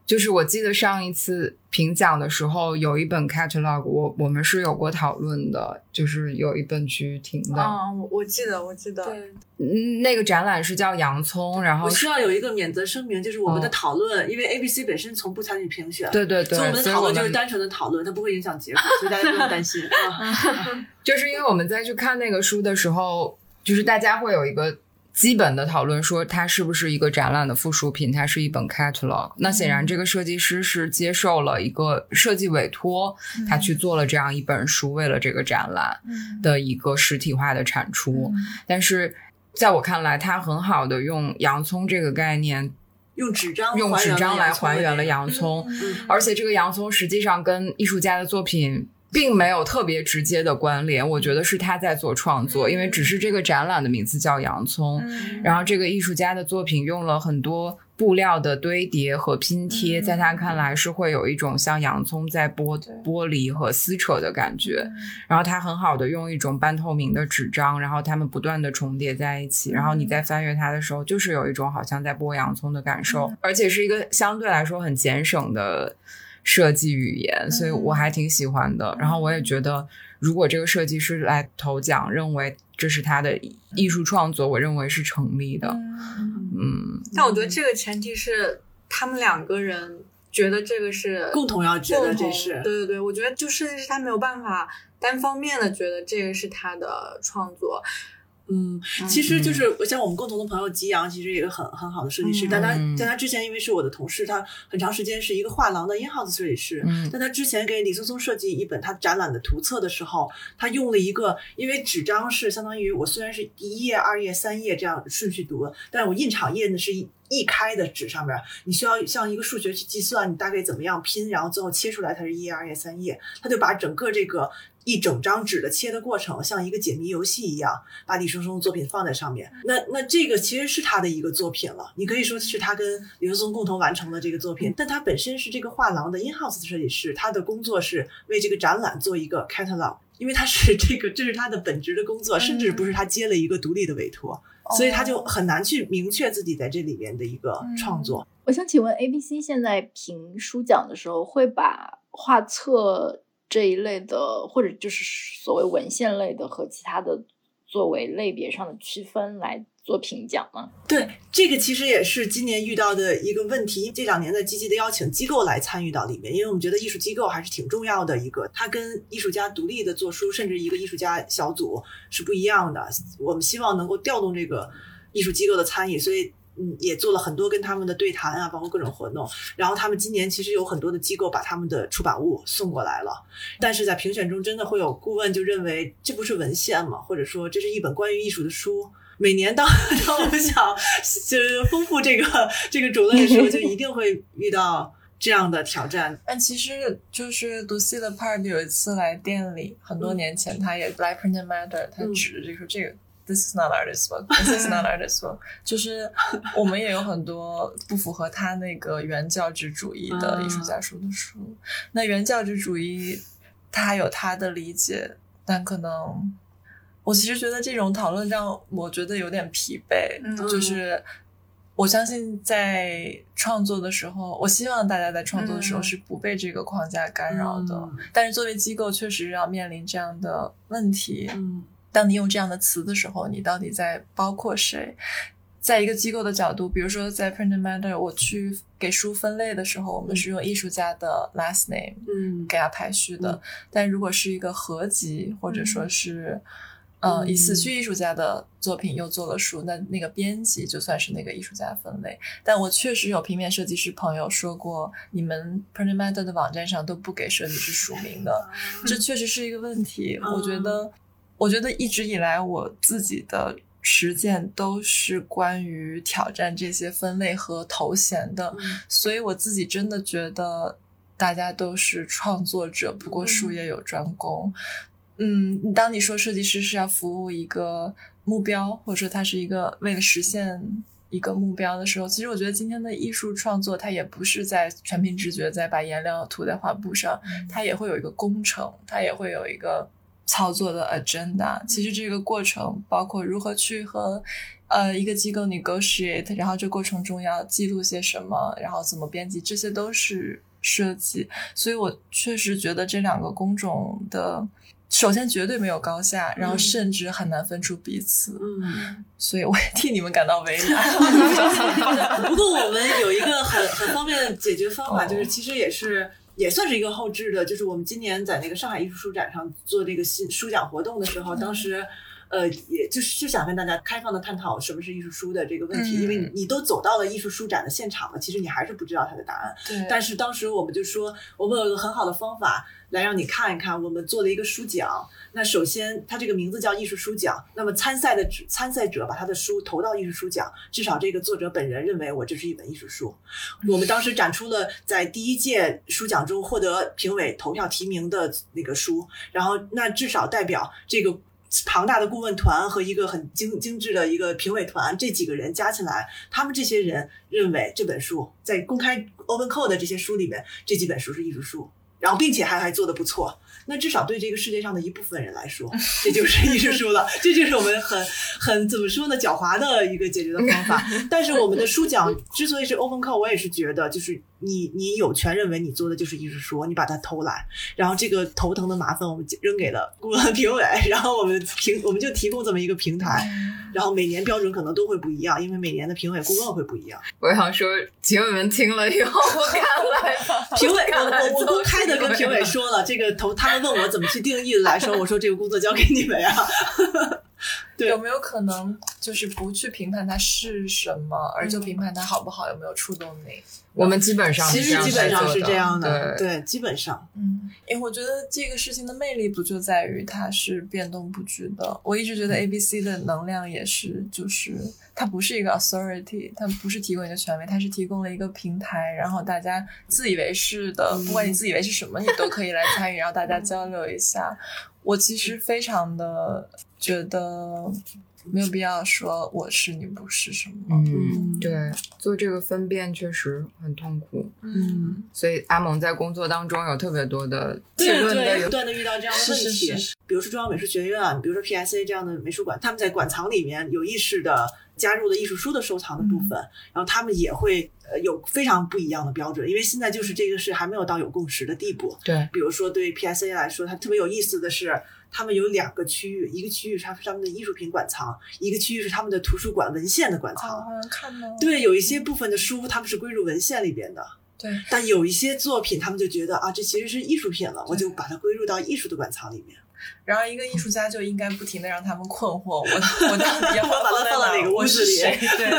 就是我记得上一次评奖的时候，有一本 catalog，我我们是有过讨论的，就是有一本去听的。嗯，我我记得，我记得，对，嗯，那个展览是叫洋葱，然后我需要有一个免责声明，就是我们的哦讨论，因为 ABC 本身从不参与评选，对对对，所以我们的所以我们讨论就是单纯的讨论，它不会影响结果，所以大家不用担心啊。<laughs> <laughs> 就是因为我们在去看那个书的时候，就是大家会有一个基本的讨论，说它是不是一个展览的附属品，它是一本 catalog。那显然，这个设计师是接受了一个设计委托，他去做了这样一本书，为了这个展览的一个实体化的产出。但是在我看来，他很好的用洋葱这个概念，用纸张用纸张来还原了洋洋葱，嗯而且这个洋葱实际上跟艺术家的作品并没有特别直接的关联。我觉得是他在做创作，因为只是这个展览的名字叫洋葱，然后这个艺术家的作品用了很多布料的堆叠和拼贴，在他看来是会有一种像洋葱在剥剥离和撕扯的感觉。然后他很好的用一种半透明的纸张，然后它们不断的重叠在一起，然后你在翻阅它的时候，就是有一种好像在剥洋葱的感受，而且是一个相对来说很节省的设计语言，所以我还挺喜欢的。然后我也觉得，如果这个设计师来投奖，认为这是他的艺术创作，我认为是成立的。嗯，但我觉得这个前提是他们两个人觉得这个是共同要觉得共同这是对对对，我觉得就设计师他没有办法单方面的觉得这个是他的创作，嗯，其实就是像我们共同的朋友吉阳，其实也是很很好的设计师。嗯但他嗯但他之前因为是我的同事，他很长时间是一个画廊的 in house 设计师。嗯但他之前给李松松设计一本他展览的图册的时候，他用了一个，因为纸张是相当于我虽然是一页、二页、三页这样顺序读，但是我印厂页呢是一一开的纸上面，你需要像一个数学去计算，你大概怎么样拼，然后最后切出来它是一页、二页、三页，他就把整个这个一整张纸的切的过程，像一个解谜游戏一样，把李松松的作品放在上面。那那这个其实是他的一个作品了，你可以说是他跟李松松共同完成的这个作品。但他本身是这个画廊的 in house 设计师，他的工作是为这个展览做一个 catalog。因为他是这个，这是他的本职的工作，甚至不是他接了一个独立的委托，所以他就很难去明确自己在这里面的一个创作。我想请问，A B C 现在评书奖的时候，会把画册这一类的，或者就是所谓文献类的和其他的作为类别上的区分来做评奖吗？对，这个其实也是今年遇到的一个问题。这两年在积极的邀请机构来参与到里面，因为我们觉得艺术机构还是挺重要的一个，它跟艺术家独立的做书，甚至一个艺术家小组是不一样的。我们希望能够调动这个艺术机构的参与，所以。嗯，也做了很多跟他们的对谈啊，包括各种活动。然后他们今年其实有很多的机构把他们的出版物送过来了，但是在评选中真的会有顾问就认为这不是文献吗？或者说这是一本关于艺术的书。每年当 <laughs> 当我们想就是丰富这个这个种类的时候，就一定会遇到这样的挑战。<laughs> 但其实就是 Lucille Part 有一次来店里，很多年前，他也来 Print Matter，他嗯指着就说这个。This is not artist book. This is not artist book. <laughs> 就是我们也有很多不符合他那个原教旨主义的艺术家书的书。那原教旨主义，他有他的理解，但可能我其实觉得这种讨论让我觉得有点疲惫。嗯就是我相信在创作的时候，我希望大家在创作的时候嗯是不被这个框架干扰的。嗯但是作为机构，确实要面临这样的问题。嗯当你用这样的词的时候，你到底在包括谁？在一个机构的角度，比如说在 Print Matter，我去给书分类的时候，我们是用艺术家的 last name 嗯给它排序的。但如果是一个合集，或者说是、呃嗯以死去艺术家的作品又做了书，那那个编辑就算是那个艺术家分类。但我确实有平面设计师朋友说过，你们 Print Matter 的网站上都不给设计师署名的，这确实是一个问题。嗯我觉得，我觉得一直以来我自己的实践都是关于挑战这些分类和头衔的，所以我自己真的觉得大家都是创作者，不过术业有专攻。嗯，当你说设计师是要服务一个目标，或者说他是一个为了实现一个目标的时候，其实我觉得今天的艺术创作，它也不是在全凭直觉，在把颜料涂在画布上，它也会有一个工程，它也会有一个操作的 agenda。其实这个过程包括如何去和呃一个机构 negotiate，然后这过程中要记录些什么，然后怎么编辑，这些都是设计。所以我确实觉得这两个工种的。首先绝对没有高下，然后甚至很难分出彼此，嗯，<laughs> 所以我也替你们感到为难。<laughs> <laughs> 不过我们有一个很很方便的解决方法，哦就是其实也是也算是一个后置的，就是我们今年在那个上海艺术书展上做这个新书奖活动的时候，当时。呃，也就是就想跟大家开放的探讨什么是艺术书的这个问题，嗯因为你你都走到了艺术书展的现场了，其实你还是不知道它的答案。对但是当时我们就说，我们有一个很好的方法来让你看一看，我们做了一个书奖。那首先，它这个名字叫艺术书奖。那么参赛的参赛者把他的书投到艺术书奖，至少这个作者本人认为我这是一本艺术书。我们当时展出了在第一届书奖中获得评委投票提名的那个书，然后那至少代表这个。庞大的顾问团和一个很精精致的一个评委团，这几个人加起来，他们这些人认为这本书在公开 open code 的这些书里面，这几本书是艺术书，然后并且还还做的不错。那至少对这个世界上的一部分人来说，<laughs> 这就是艺术书了。这就是我们很 <laughs> 很怎么说呢，狡猾的一个解决的方法。<laughs> 但是我们的书奖之所以是 open call，我也是觉得，就是你你有权认为你做的就是艺术书，你把它偷来，然后这个头疼的麻烦我们扔给了顾问评委，然后我们评我们就提供这么一个平台，然后每年标准可能都会不一样，因为每年的评委顾问会不一样。我想说，评委们听了以后，我看来 <laughs> 评委，我我我公开的跟评委说了，这个投他们问我怎么去定义来说，我说这个工作交给你们呀。对 <laughs> 有没有可能就是不去评判它是什么，而就评判它好不好，有没有触动你？我们基本上其是这样实基本上是这样的，对。对，基本上，嗯，因为我觉得这个事情的魅力不就在于它是变动不居的。我一直觉得 A B C 的能量也是，就是它不是一个 authority，它不是提供一个权威，它是提供了一个平台，然后大家自以为是的，不管你自以为是什么，你都可以来参与，然后大家交流一下。我其实非常的觉得没有必要说我是你不是什么。嗯，对，做这个分辨确实很痛苦。嗯，所以阿蒙在工作当中有特别多的对对，不断的遇到这样的问题，是是是比如说中央美术学院啊，比如说 PSA 这样的美术馆，他们在馆藏里面有意识的加入的艺术书的收藏的部分，然后他们也会呃有非常不一样的标准，因为现在就是这个是还没有到有共识的地步。对比如说对 PSA 来说，它特别有意思的是，他们有两个区域，一个区域是他他们的艺术品馆藏，一个区域是他们的图书馆文献的馆藏。好像看到对，有一些部分的书他们是归入文献里边的，对但有一些作品他们就觉得啊，这其实是艺术品了，我就把它归入到艺术的馆藏里面。然后一个艺术家就应该不停的让他们困惑，<laughs> 我我到底要把它放到哪个屋我是子里？对，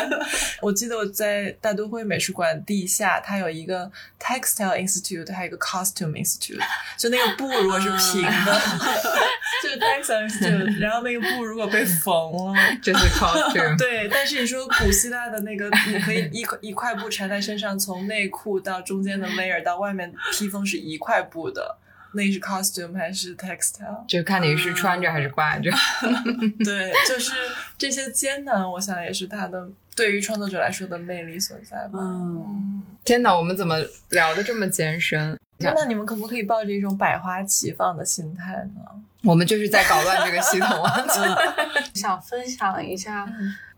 我记得我在大都会美术馆地下，它有一个 Textile Institute，还有一个 Costume Institute，就那个布如果是平的，<laughs> 就是 Textile Institute，然后那个布如果被缝了。<laughs> 这是 costume。对，但是你说古希腊的那个，你可以一块一块布缠在身上，从内裤到中间的 layer 到外面披风是一块布的，那是 costume 还是 textile？就看你是穿着还是挂着。<laughs> 对，就是这些艰难，我想也是它的对于创作者来说的魅力所在吧。嗯，天哪，我们怎么聊的这么艰深？那你们可不可以抱着一种百花齐放的心态呢？我们就是在搞乱这个系统啊！<laughs> 想分享一下，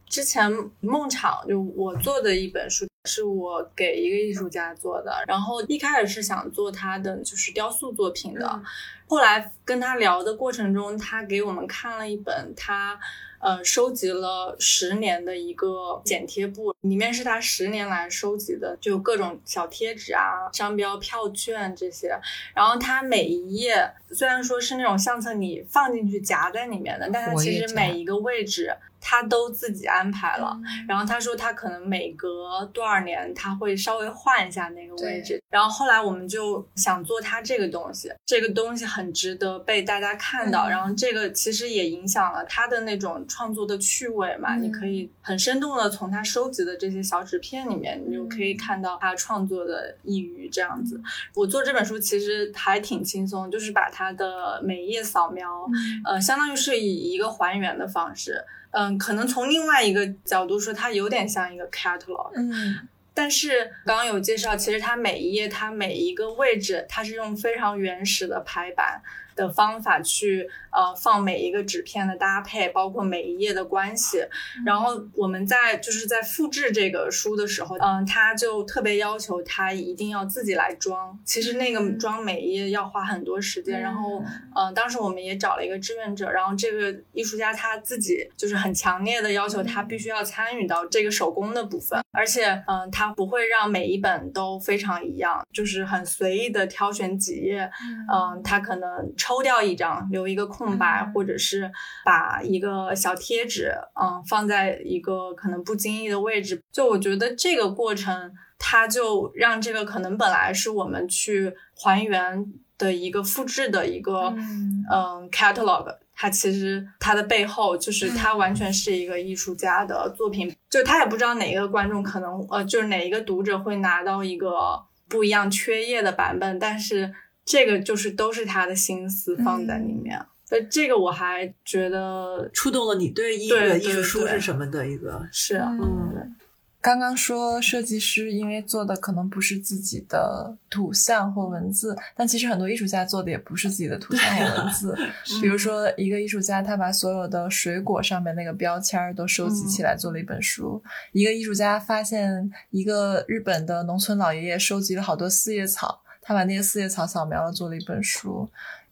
之前梦场就我做的一本书，是我给一个艺术家做的。然后一开始是想做他的就是雕塑作品的，后来跟他聊的过程中，他给我们看了一本他。呃，收集了十年的一个剪贴簿，里面是他十年来收集的，就各种小贴纸啊、商标、票券这些。然后他每一页虽然说是那种相册，你放进去夹在里面的，但它其实每一个位置他都自己安排了。然后他说他可能每隔多少年他会稍微换一下那个位置。然后后来我们就想做他这个东西，这个东西很很值得被大家看到，然后这个其实也影响了他的那种创作的趣味嘛。你可以很生动的从他收集的这些小纸片里面，你就可以看到他创作的意欲这样子。我做这本书其实还挺轻松，就是把他的每一页扫描，呃，相当于是以一个还原的方式。嗯，可能从另外一个角度说，它有点像一个 catalog。嗯但是刚刚有介绍，其实它每一页、它每一个位置，它是用非常原始的排版的方法去呃放每一个纸片的搭配，包括每一页的关系。然后我们在就是在复制这个书的时候，嗯，他就特别要求他一定要自己来装。其实那个装每一页要花很多时间。然后，嗯，当时我们也找了一个志愿者，然后这个艺术家他自己就是很强烈的要求他必须要参与到这个手工的部分，而且，嗯，他不会让每一本都非常一样，就是很随意的挑选几页，嗯，他可能抽掉一张，留一个空白，或者是把一个小贴纸，嗯，放在一个可能不经意的位置。就我觉得这个过程，它就让这个可能本来是我们去还原的一个复制的一个嗯。catalog，它其实它的背后就是它完全是一个艺术家的作品，就他也不知道哪一个观众可能呃就是哪一个读者会拿到一个不一样缺页的版本，但是这个就是都是他的心思放在里面。所以这个我还觉得触动了你对音对对乐艺术书是什么的一个。是啊嗯刚刚说设计师因为做的可能不是自己的图像或文字，但其实很多艺术家做的也不是自己的图像或文字。比如说，一个艺术家他把所有的水果上面那个标签儿都收集起来做了一本书；一个艺术家发现一个日本的农村老爷爷收集了好多四叶草，他把那些四叶草扫描了做了一本书。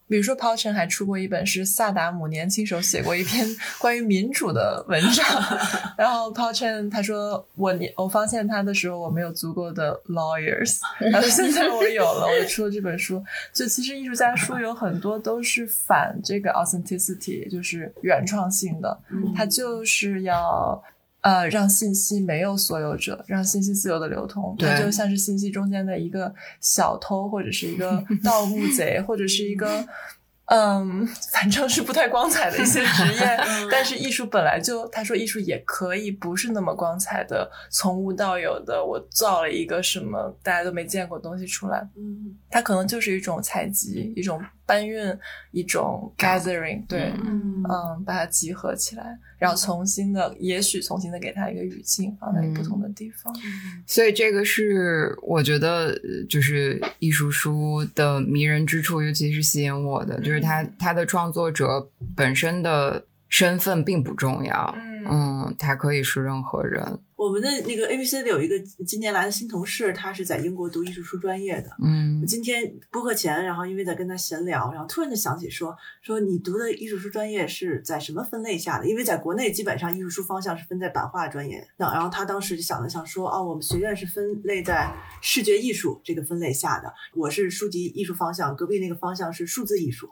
比如说，抛晨还出过一本是萨达姆年轻时候写过一篇 <laughs> 关于民主的文章，然后抛晨他说我年我发现他的时候我没有足够的 lawyers，然后现在我有了，我就出了这本书。就其实艺术家书有很多都是反这个 authenticity，就是原创性的，他就是要。呃，让信息没有所有者，让信息自由的流通，它就像是信息中间的一个小偷，或者是一个盗墓贼，或者是一个，嗯，反正是不太光彩的一些职业。<laughs> 但是艺术本来就，他说艺术也可以不是那么光彩的，从无到有的，我造了一个什么大家都没见过东西出来，嗯。它可能就是一种采集，一种搬运，一种 gathering，对，嗯。嗯，把它集合起来，然后重新的，也许重新的给它一个语境，放在不同的地方。所以这个是我觉得呃就是艺术书的迷人之处，尤其是吸引我的，就是他他的创作者本身的身份并不重要，嗯，他可以是任何人，我们的那个 ABC 里有一个今年来的新同事，他是在英国读艺术书专业的。嗯我今天播客前，然后因为在跟他闲聊，然后突然就想起说说你读的艺术书专业是在什么分类下的？因为在国内基本上艺术书方向是分在版画专业，那然后他当时就想了想说，哦，我们学院是分类在视觉艺术这个分类下的，我是书籍艺术方向，隔壁那个方向是数字艺术。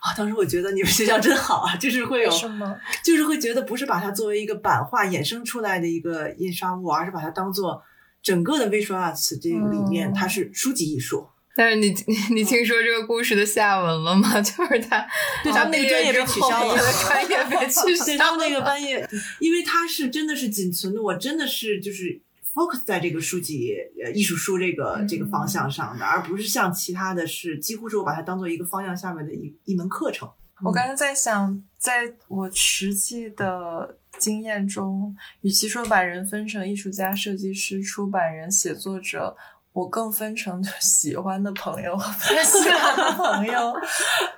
啊，当时我觉得你们学校真好啊，就是会有什么？就是会觉得不是把它作为一个版画衍生出来的一个印刷物，而是把它当做整个的 visual arts 这个里面，嗯它是书籍艺术。但是你你 <laughs> 你听说这个故事的下文了吗？<laughs> 就是他对他们那个专业被取消了，<laughs> 专业被取消了，对他们那个专业，因为他是真的是仅存的，我真的是就是 focus 在这个书籍呃艺术书这个这个方向上的，而不是像其他的是几乎是我把它当做一个方向下面的一一门课程。我刚才在想，在我实际的经验中，与其说把人分成艺术家、设计师、出版人、写作者，我更分成就喜欢的朋友和不太喜欢的朋友。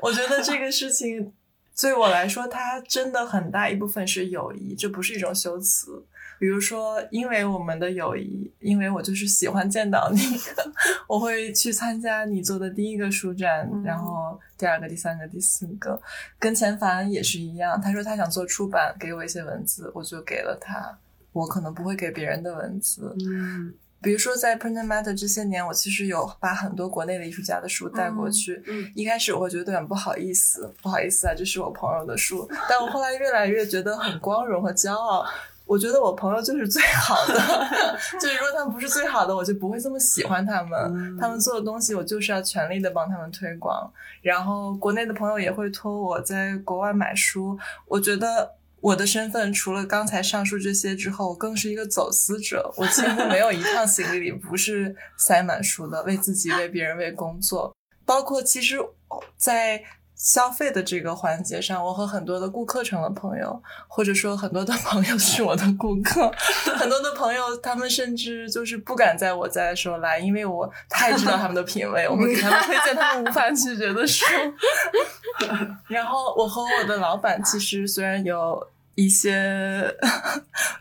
我觉得这个事情对我来说，它真的很大一部分是友谊，这不是一种修辞。比如说，因为我们的友谊，因为我就是喜欢见到你，<laughs> 我会去参加你做的第一个书展，然后第二个、第三个、第四个，跟钱凡也是一样。他说他想做出版，给我一些文字，我就给了他。我可能不会给别人的文字，嗯比如说在 Print Matter 这些年，我其实有把很多国内的艺术家的书带过去。嗯一开始我会觉得有点不好意思，不好意思啊，这是我朋友的书。但我后来越来越觉得很光荣和骄傲，我觉得我朋友就是最好的，<laughs> 就是如果他们不是最好的，我就不会这么喜欢他们。嗯他们做的东西，我就是要全力的帮他们推广。然后国内的朋友也会托我在国外买书，我觉得。我的身份除了刚才上述这些之后，我更是一个走私者。我几乎没有一趟行李里不是塞满书的，为自己、为别人、为工作。包括其实，在消费的这个环节上，我和很多的顾客成了朋友，或者说很多的朋友是我的顾客。<laughs> 很多的朋友，他们甚至就是不敢在我在的时候来，因为我太知道他们的品味，我会给他们推荐他们无法拒绝的书。<laughs> 然后我和我的老板其实虽然有一些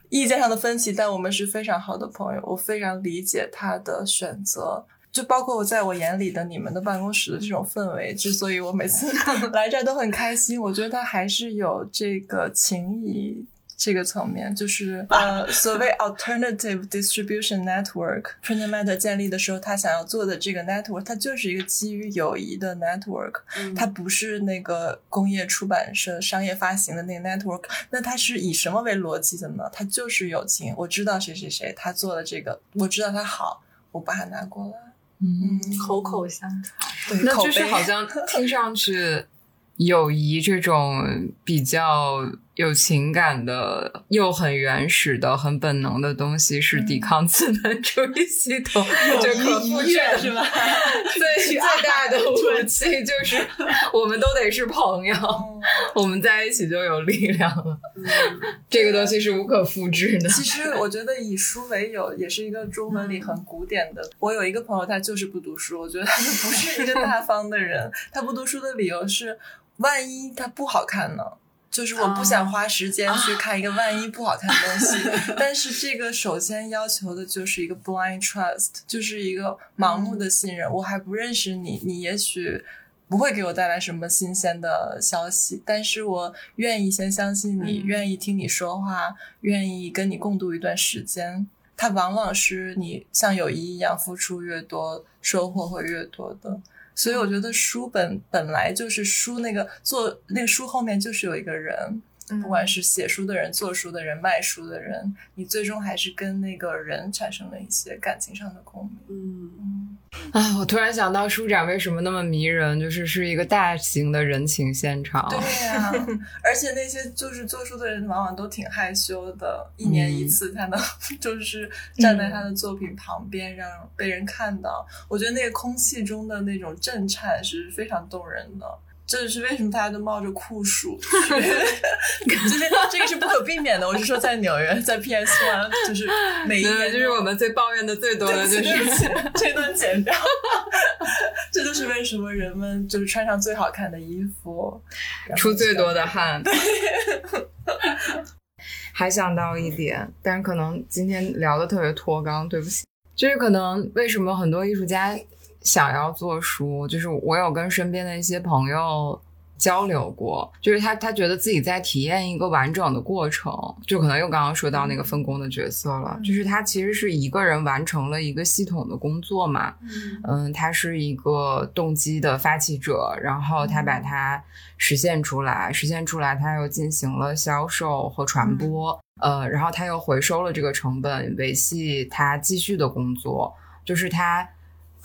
意见上的分歧，但我们是非常好的朋友。我非常理解他的选择，就包括我在我眼里的你们的办公室的这种氛围。之所以我每次 <laughs> 来这儿都很开心，我觉得他还是有这个情谊。这个层面就是呃，所谓 alternative distribution network，Printed Matter 建立的时候，他想要做的这个 network，它就是一个基于友谊的 network，它不是那个工业出版社商业发行的那个 network。那它是以什么为逻辑的呢？它就是友情。我知道谁谁谁他做了这个，我知道他好，我把它拿过来。嗯，口口相传。对，那就是好像 <laughs> 听上去，友谊这种比较有情感的、又很原始的、很本能的东西，是抵抗资本主义系统 <laughs> 就可复制的是吧？<laughs> 最最大的武器就是我们都得是朋友，我们在一起就有力量了。这个东西是无可复制的。其实我觉得以书为友也是一个中文里很古典的。我有一个朋友，他就是不读书，我觉得他就不是一个大方的人。<laughs> 他不读书的理由是，万一他不好看呢？就是我不想花时间去看一个万一不好看的东西，<laughs> 但是这个首先要求的就是一个 blind trust，就是一个盲目的信任。我还不认识你，你也许不会给我带来什么新鲜的消息，但是我愿意先相信你，愿意听你说话，愿意跟你共度一段时间。它往往是你像友谊一样付出越多，收获会越多的。所以我觉得书本本来就是书，那个做那个书后面就是有一个人，不管是写书的人、做书的人、卖书的人，你最终还是跟那个人产生了一些感情上的共鸣。嗯，啊，<laughs> 我突然想到书展为什么那么迷人，就是是一个大型的人情现场。对呀、而且那些就是做书的人往往都挺害羞的，一年一次才能 <laughs> 就是站在他的作品旁边，让被人看到。我觉得那个空气中的那种震颤是非常动人的。这就是为什么大家都冒着酷暑去？<laughs> 这 <laughs> 边这个是不可避免的。我是说，在纽约，在 PS One，就是每一对，年就是我们最抱怨的最多的就是这段剪掉。<laughs> 这就是为什么人们就是穿上最好看的衣服，出最多的汗。还想到一点，但是可能今天聊的特别脱纲，对不起。就是可能为什么很多艺术家想要做书，就是我有跟身边的一些朋友交流过，就是他他觉得自己在体验一个完整的过程，就可能又刚刚说到那个分工的角色了，就是他其实是一个人完成了一个系统的工作嘛，嗯，他是一个动机的发起者，然后他把它实现出来，实现出来，他又进行了销售和传播，呃，然后他又回收了这个成本，维系他继续的工作，就是他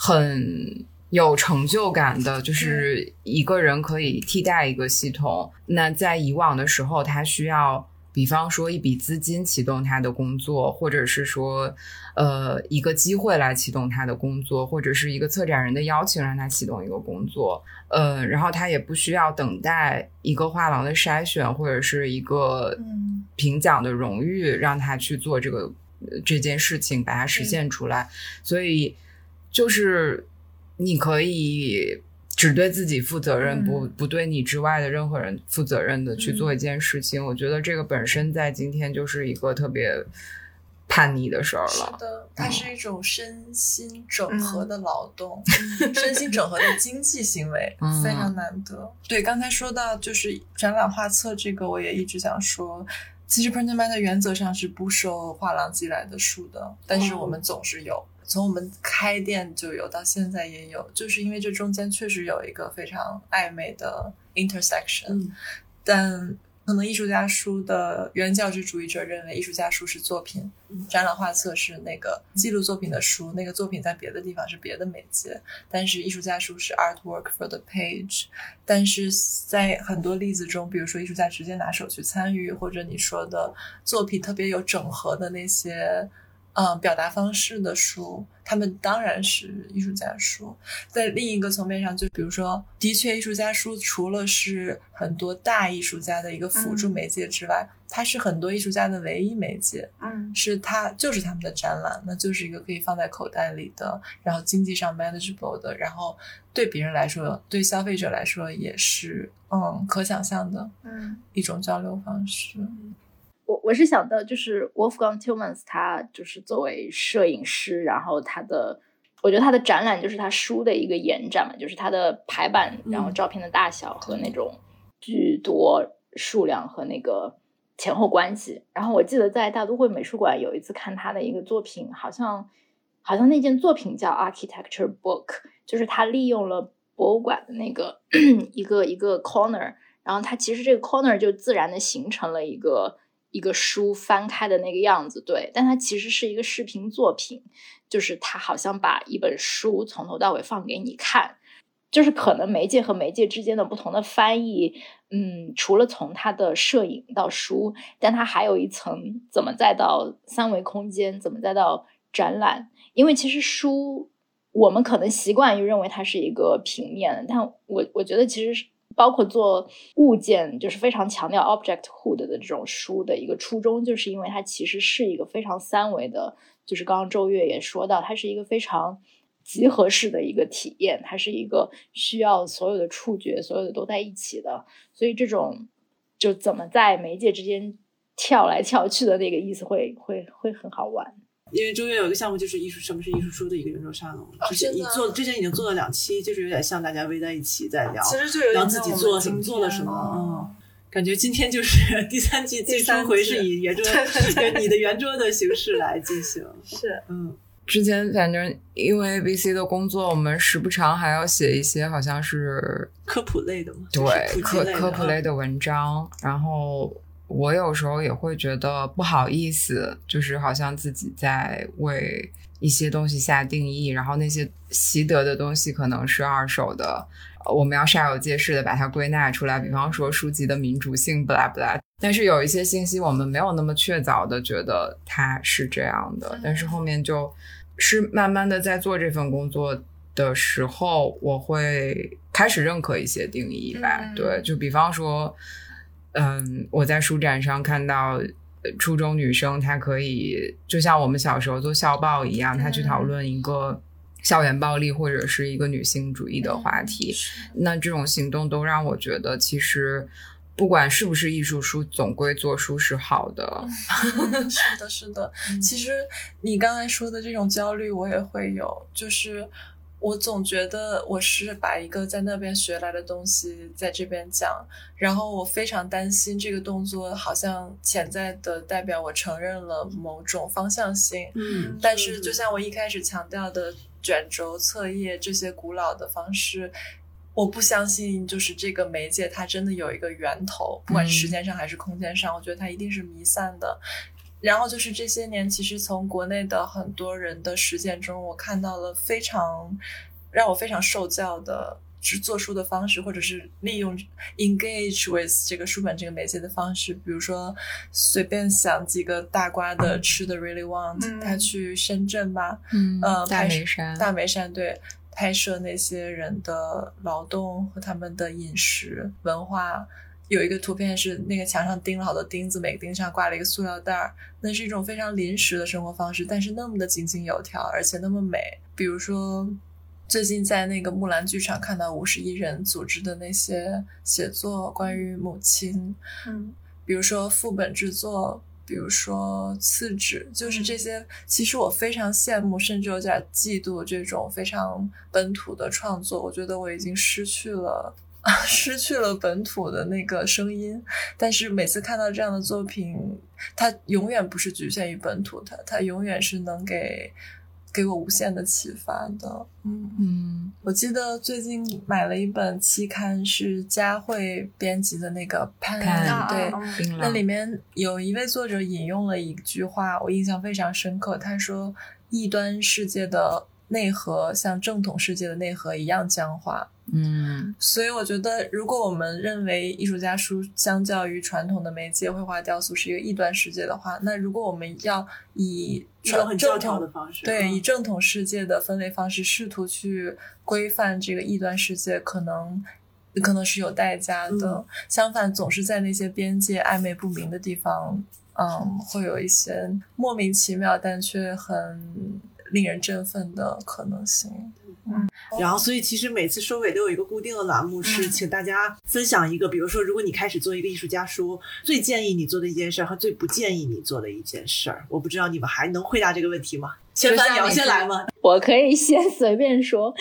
很有成就感的，就是一个人可以替代一个系统。那在以往的时候，他需要。比方说一笔资金启动他的工作，或者是说，呃，一个机会来启动他的工作，或者是一个策展人的邀请让他启动一个工作，呃，然后他也不需要等待一个画廊的筛选或者是一个嗯评奖的荣誉让他去做这个呃这件事情，把它实现出来。所以就是你可以只对自己负责任，嗯不不对你之外的任何人负责任的去做一件事情。我觉得这个本身在今天就是一个特别叛逆的事儿了。是的，它是一种身心整合的劳动，身心整合的经济行为，嗯非常难得。对，刚才说到就是展览画册这个，我也一直想说。其实 Printed Matter 原则上是不收画廊寄来的书的，但是我们总是有，从我们开店就有，到现在也有，就是因为这中间确实有一个非常暧昧的 intersection。嗯但可能艺术家书的原教旨主义者认为，艺术家书是作品，展览画册是那个记录作品的书，那个作品在别的地方是别的媒介，但是艺术家书是 artwork for the page。但是在很多例子中，比如说艺术家直接拿手去参与，或者你说的作品特别有整合的那些。嗯，表达方式的书，他们当然是艺术家书。在另一个层面上，就比如说，的确，艺术家书除了是很多大艺术家的一个辅助媒介之外，它是很多艺术家的唯一媒介。嗯是它就是他们的展览，那就是一个可以放在口袋里的，然后经济上 manageable 的，然后对别人来说，对消费者来说也是嗯可想象的嗯一种交流方式。我我是想到，就是 Wolfgang Tillmans，他就是作为摄影师，然后他的，我觉得他的展览就是他书的一个延展嘛，就是他的排版，然后照片的大小和那种巨多数量和那个前后关系。然后我记得在大都会美术馆有一次看他的一个作品，好像好像那件作品叫 Architecture Book，就是他利用了博物馆的那个 <clears throat> 一个一个 corner，然后它其实这个 corner 就自然的形成了一个一个书翻开的那个样子，对，但它其实是一个视频作品，就是它好像把一本书从头到尾放给你看，就是可能媒介和媒介之间的不同的翻译，嗯，除了从它的摄影到书，但它还有一层怎么再到三维空间，怎么再到展览，因为其实书我们可能习惯于认为它是一个平面，但我我觉得其实是包括做物件，就是非常强调 objecthood 的这种书的一个初衷，就是因为它其实是一个非常三维的，就是刚刚周月也说到，它是一个非常集合式的一个体验，它是一个需要所有的触觉，所有的都在一起的，所以这种就怎么在媒介之间跳来跳去的那个意思会会会很好玩。因为中间有一个项目就是艺术，什么是艺术书的一个圆桌沙龙，之前你做之前已经做了两期，就是有点像大家围在一起在聊，其实就有点聊自己做了什么，做了什么，天嗯。感觉今天就是 <laughs> 第三季最终回是以圆桌 <laughs> 你的圆桌的形式来进行，<laughs> 是嗯，之前反正因为 VC 的工作，我们时不常还要写一些好像是科普类的嘛，对科科普类啊的文章，然后我有时候也会觉得不好意思，就是好像自己在为一些东西下定义，然后那些习得的东西可能是二手的，呃我们要煞有介事的把它归纳出来，比方说书籍的民主性，不啦不啦。但是有一些信息我们没有那么确凿的觉得它是这样的，但是后面就是慢慢的在做这份工作的时候，我会开始认可一些定义吧。嗯对，就比方说，嗯，我在书展上看到呃初中女生，她可以就像我们小时候做校报一样，她去讨论一个。校园暴力或者是一个女性主义的话题，那这种行动都让我觉得，其实不管是不是艺术书，总归做书是好的。<laughs> 是的，是的。其实你刚才说的这种焦虑，我也会有，就是我总觉得我是把一个在那边学来的东西在这边讲，然后我非常担心这个动作好像潜在的代表我承认了某种方向性。嗯但是就像我一开始强调的卷轴册页这些古老的方式。我不相信，就是这个媒介它真的有一个源头，不管是时间上还是空间上，我觉得它一定是弥散的。然后就是这些年，其实从国内的很多人的实践中，我看到了非常让我非常受教的，是做书的方式，或者是利用 engage with 这个书本这个媒介的方式。比如说，随便想几个大瓜的吃的 really want，、嗯他去深圳吧，嗯呃，大梅山，大梅山对拍摄那些人的劳动和他们的饮食文化。有一个图片是那个墙上钉了好多钉子，每个钉上挂了一个塑料袋儿，那是一种非常临时的生活方式，但是那么的井井有条，而且那么美。比如说，最近在那个木兰剧场看到五十一人组织的那些写作，关于母亲，嗯比如说副本制作，比如说次纸，就是这些。其实我非常羡慕，甚至有点嫉妒这种非常本土的创作。我觉得我已经失去了。<laughs> 失去了本土的那个声音，但是每次看到这样的作品，它永远不是局限于本土，的它永远是能给给我无限的启发的。嗯，嗯我记得最近买了一本期刊，是佳慧编辑的那个《Pan》，看对，那里面有一位作者引用了一句话，我印象非常深刻。他说：“异端世界的内核像正统世界的内核一样僵化。”嗯所以我觉得，如果我们认为艺术家书相较于传统的媒介绘画雕塑是一个异端世界的话，那如果我们要以一种很教正统条的方式，对，嗯以正统世界的分类方式试图去规范这个异端世界，可能可能是有代价的。嗯相反，总是在那些边界暧昧不明的地方，嗯，会有一些莫名其妙但却很令人振奋的可能性。嗯然后，所以其实每次收尾都有一个固定的栏目，是请大家分享一个，比如说，如果你开始做一个艺术家书，最建议你做的一件事儿和最不建议你做的一件事儿，我不知道你们还能回答这个问题吗？千帆，你要先来吗？我可以先随便说，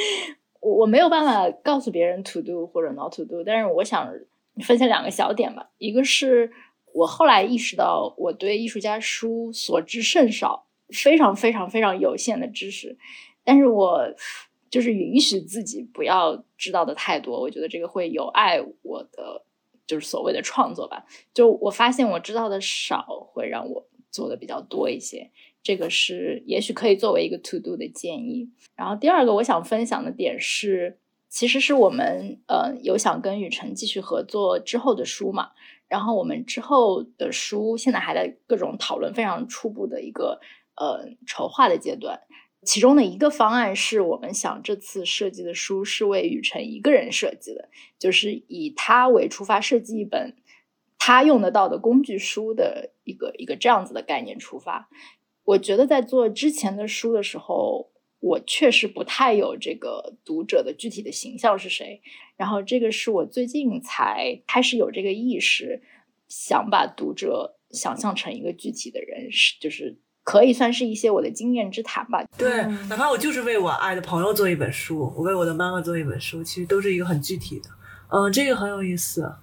我我没有办法告诉别人 to do 或者 not to do，但是我想分享两个小点吧。一个是我后来意识到我对艺术家书所知甚少，非常非常非常有限的知识，但是我就是允许自己不要知道的太多，我觉得这个会有碍我的就是所谓的创作吧。就我发现我知道的少，会让我做的比较多一些。这个是也许可以作为一个 to do 的建议。然后第二个我想分享的点是，其实是我们呃有想跟雨辰继续合作之后的书嘛，然后我们之后的书现在还在各种讨论非常初步的一个呃筹划的阶段。其中的一个方案是我们想这次设计的书是为雨辰一个人设计的，就是以他为出发设计一本他用得到的工具书的一个一个这样子的概念出发。我觉得在做之前的书的时候，我确实不太有这个读者的具体的形象是谁，然后这个是我最近才开始有这个意识，想把读者想象成一个具体的人，是就是可以算是一些我的经验之谈吧。对，哪怕我就是为我爱的朋友做一本书，我为我的妈妈做一本书，其实都是一个很具体的。嗯，这个很有意思。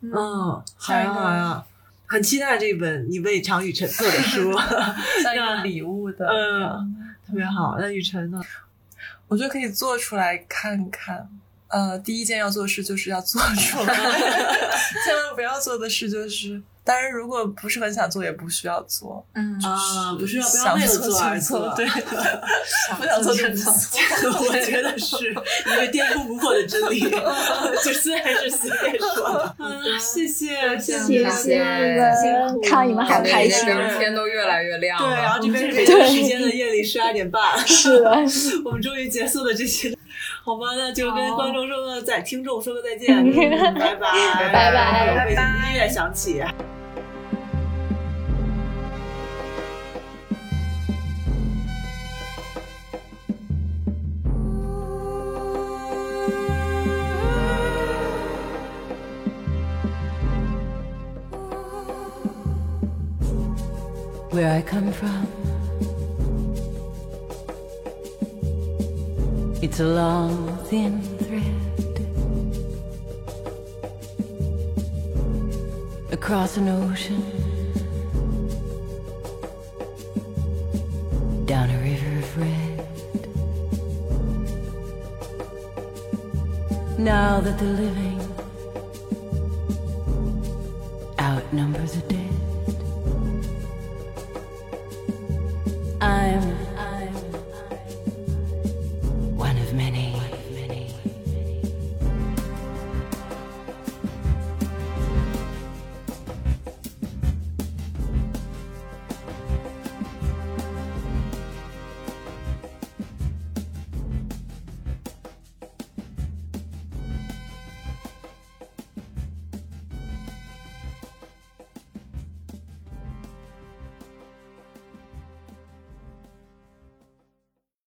嗯，好好呀，很期待这本你为常雨辰做的书。<laughs> 像一个礼物的，嗯，特别好。那雨辰呢？我觉得可以做出来看看。呃，第一件要做的事就是要做出来，<laughs> <laughs> 千万不要做的事就是，当然如果不是很想做，也不需要做。嗯啊，不是要不要想为了做而做，做？对，<laughs> 不想做就不做。<laughs> 我觉得是一个颠扑不破的真理，<laughs> 就虽然是随便说的。嗯，谢谢，谢谢谢你们，看到你们好开心。天都越来越亮对，然后。这边是北京时间的夜里十二点半，是的，我们终于结束了这期，好吧？那就跟观众说个再，听众说个再见，嗯拜拜，拜拜有背景音乐响起。Where I come from, it's a long, thin thread across an ocean, down a river of red. Now that the living